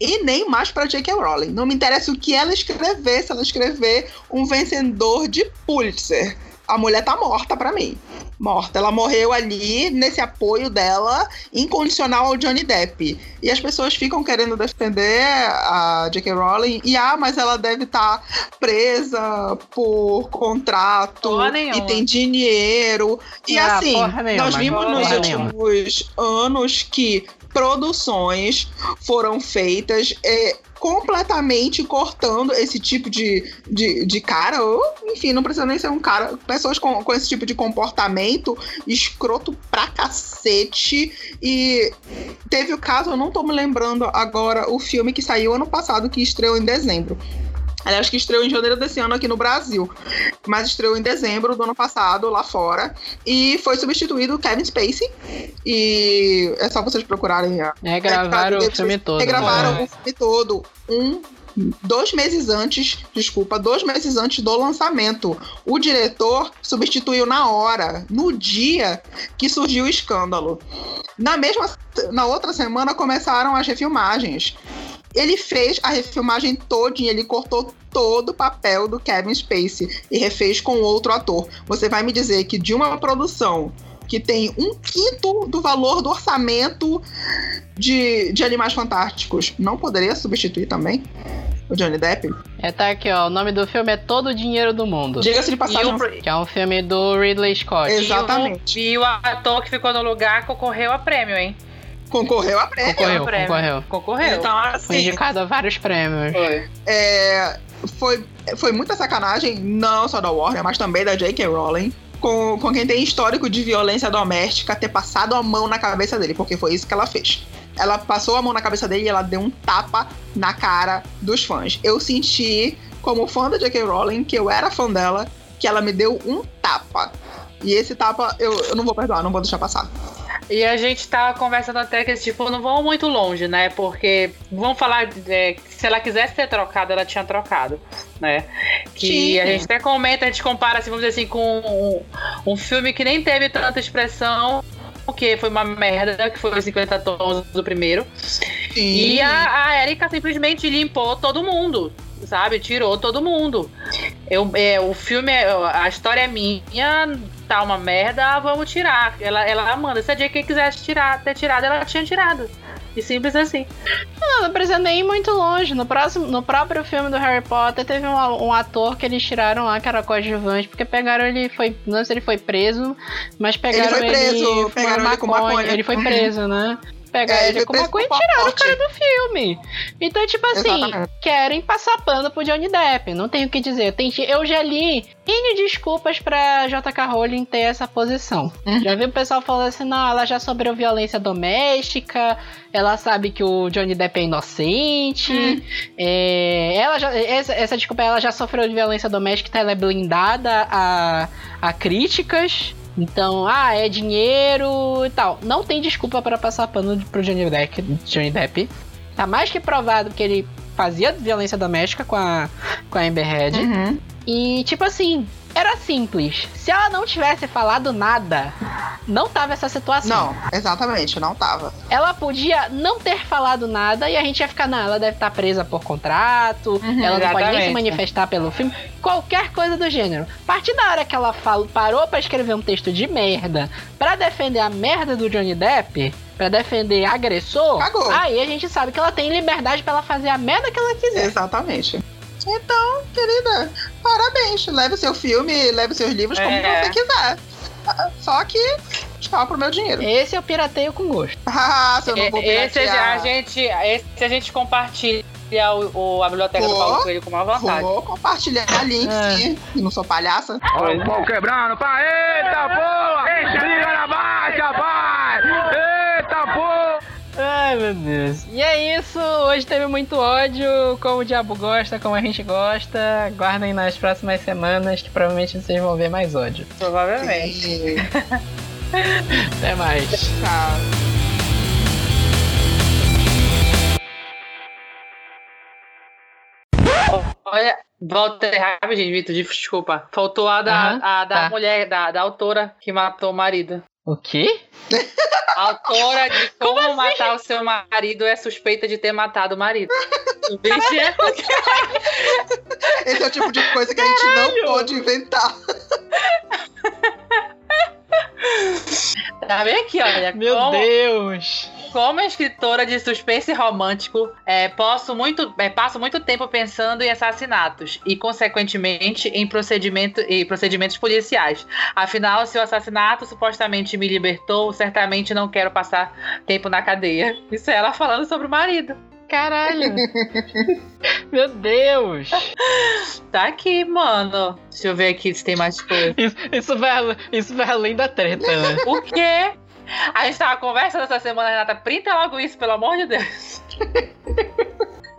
E nem mais pra J.K. Rowling. Não me interessa o que ela escrever, se ela escrever um vencedor de Pulitzer. A mulher tá morta pra mim. Morta. Ela morreu ali nesse apoio dela incondicional ao Johnny Depp. E as pessoas ficam querendo defender a J.K. Rowling. E ah, mas ela deve estar presa por contrato e tem dinheiro. E Ah, assim, nós vimos Porra nos nenhuma. últimos anos que produções foram feitas é, completamente cortando esse tipo de, de, de cara, ou enfim, não precisa nem ser um cara, pessoas com, com esse tipo de comportamento escroto pra cacete. E teve o caso, eu não tô me lembrando agora, o filme que saiu ano passado, que estreou em dezembro. Aliás, que estreou em janeiro desse ano aqui no Brasil. Mas estreou em dezembro do ano passado, lá fora. E foi substituído o Kevin Spacey. E é só vocês procurarem a. Regravaram É, o filme todo. Regravaram né? o filme todo. Um. Dois meses antes, desculpa, dois meses antes do lançamento, o diretor substituiu na hora, no dia que surgiu o escândalo. Na mesma, na outra semana começaram as refilmagens. Ele fez a refilmagem todinha, ele cortou todo o papel do Kevin Spacey e refez com outro ator. Você vai me dizer que de uma produção que tem um quinto do valor do orçamento de, de Animais Fantásticos, não poderia substituir também o Johnny Depp? É, tá aqui, ó. O nome do filme é Todo o Dinheiro do Mundo. Diga-se de passagem. o, Que é um filme do Ridley Scott. Exatamente. E o, e o ator que ficou no lugar concorreu a prêmio, hein? Concorreu a prêmio. Concorreu, prêmio. concorreu. Concorreu. Então, Foi assim, indicado a vários prêmios. Foi. é, foi, foi muita sacanagem, não só da Warner, mas também da J.K. Rowling. Com, com quem tem histórico de violência doméstica ter passado a mão na cabeça dele, porque foi isso que ela fez. Ela passou a mão na cabeça dele e ela deu um tapa na cara dos fãs. Eu senti, como fã da J.K. Rowling, que eu era fã dela, que ela me deu um tapa. E esse tapa eu, eu não vou perdoar, não vou deixar passar. E a gente tá conversando até que, tipo, não vão muito longe, né? Porque, vamos falar, é, se ela quisesse ter trocado, ela tinha trocado, né? Que Sim. a gente até comenta, a gente compara, assim, vamos dizer assim, com um, um filme que nem teve tanta expressão, porque foi uma merda, que foi os 50 tons do primeiro. E a, a Erika simplesmente limpou todo mundo, sabe? Tirou todo mundo. Eu, é, o filme, é, a história é minha, tá uma merda, vamos tirar. Ela, ela manda. Se a JK quisesse tirar, ter tirado, ela tinha tirado. E simples assim. Não, não precisa nem ir muito longe. No, próximo, no próprio filme do Harry Potter, teve um, um ator que eles tiraram lá, que era coadjuvante, porque pegaram ele, foi. Não sei se ele foi preso, mas pegaram foi preso, ele. pegaram ele com maconha. Ele foi preso, né? Pegaram É, ele com maconha e com tiraram o cara do filme. Então, tipo assim, Exatamente. querem passar pano pro Johnny Depp. Não tenho o que dizer. Tem, eu já li N desculpas pra JK Rowling ter essa posição. Uhum. Já vi o pessoal falando assim, não, ela já sofreu violência doméstica, ela sabe que o Johnny Depp é inocente. Hum. é, ela já, essa, essa desculpa, ela já sofreu de violência doméstica, então ela é blindada a, a críticas. Então, ah, é dinheiro e tal. Não tem desculpa para passar pano pro Johnny Depp. Johnny Depp. Tá mais que provado que ele fazia violência doméstica com a, com a Amber Heard. Uhum. E, tipo assim, era simples. Se ela não tivesse falado nada, não tava essa situação. Não, exatamente, não tava. Ela podia não ter falado nada e a gente ia ficar, não, ela deve estar presa por contrato, Uhum, ela não pode nem se exatamente. manifestar pelo filme, qualquer coisa do gênero. A partir da hora que ela falou, parou pra escrever um texto de merda pra defender a merda do Johnny Depp, pra defender agressor, Cagou. aí a gente sabe que ela tem liberdade pra ela fazer a merda que ela quiser. Exatamente. Então, querida, parabéns. Leve o seu filme, leve os seus livros como É. você quiser. Só que tchau pro meu dinheiro. Esse eu pirateio com gosto. <laughs> Ah, se eu não vou esse a piratear. gente, esse a gente compartilha o, o- a biblioteca do Vou. Paulo Coelho com maior vontade. Vou compartilhar link, É. sim. Não sou palhaça. Ó o pau quebrando, pai. Eita porra! Briga na baixa, pai! Eita porra! Ai, meu Deus. E é isso. Hoje teve muito ódio. Como o diabo gosta, como a gente gosta. Aguardem nas próximas semanas que provavelmente vocês vão ver mais ódio. Provavelmente. <laughs> Até mais. Tchau. Olha, volta rapidinho, Vitor, desculpa. Faltou a da, Aham, a da tá. mulher, da, da autora que matou o marido. O quê? A autora de <laughs> como, Como assim? matar o seu marido é suspeita de ter matado o marido. <laughs> Esse é o tipo de coisa que a gente não pode inventar. Tá bem aqui, olha. Meu como, Deus. Como escritora de suspense romântico, é, posso muito, é, passo muito tempo pensando em assassinatos e, consequentemente, em procedimento, em procedimentos policiais. Afinal, se o assassinato supostamente me libertou, certamente não quero passar tempo na cadeia. Isso é ela falando sobre o marido. Caralho. <laughs> Meu Deus. Tá aqui, mano. Deixa eu ver aqui se tem mais coisa. Isso, isso, vai, isso vai além da treta, né? O quê? A gente tava conversando essa semana, Renata. Printa logo isso, pelo amor de Deus.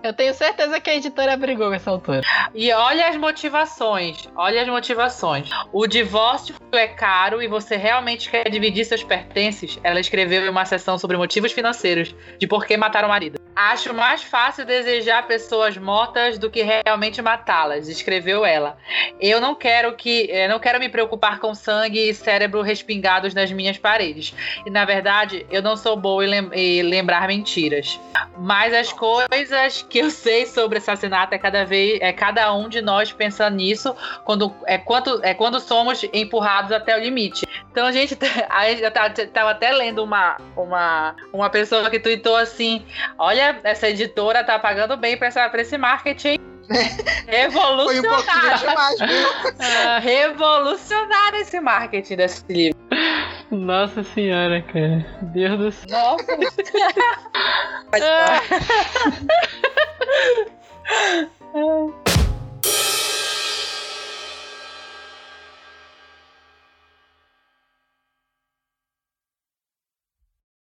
Eu tenho certeza que a editora brigou com essa altura. E olha as motivações. Olha as motivações. O divórcio é caro e você realmente quer dividir seus pertences? Ela escreveu em uma sessão sobre motivos financeiros de por que matar o marido. Acho mais fácil desejar pessoas mortas do que realmente matá-las, escreveu ela. Eu não quero que, eh, não quero me preocupar com sangue e cérebro respingados nas minhas paredes. E na verdade, eu não sou boa em, lem- em lembrar mentiras. Mas as coisas que eu sei sobre assassinato é cada vez é cada um de nós pensando nisso quando é quanto é quando somos empurrados até o limite. Então a gente <laughs> eu tava, até lendo uma uma uma pessoa que tweetou assim: "Olha, essa editora tá pagando bem para essa pra esse marketing. <laughs> Foi um pouquinho Revolucionário. demais? <laughs> Ah, Revolucionário esse marketing desse livro. Nossa senhora, cara. Deus do céu. Nossa. <laughs> Ah.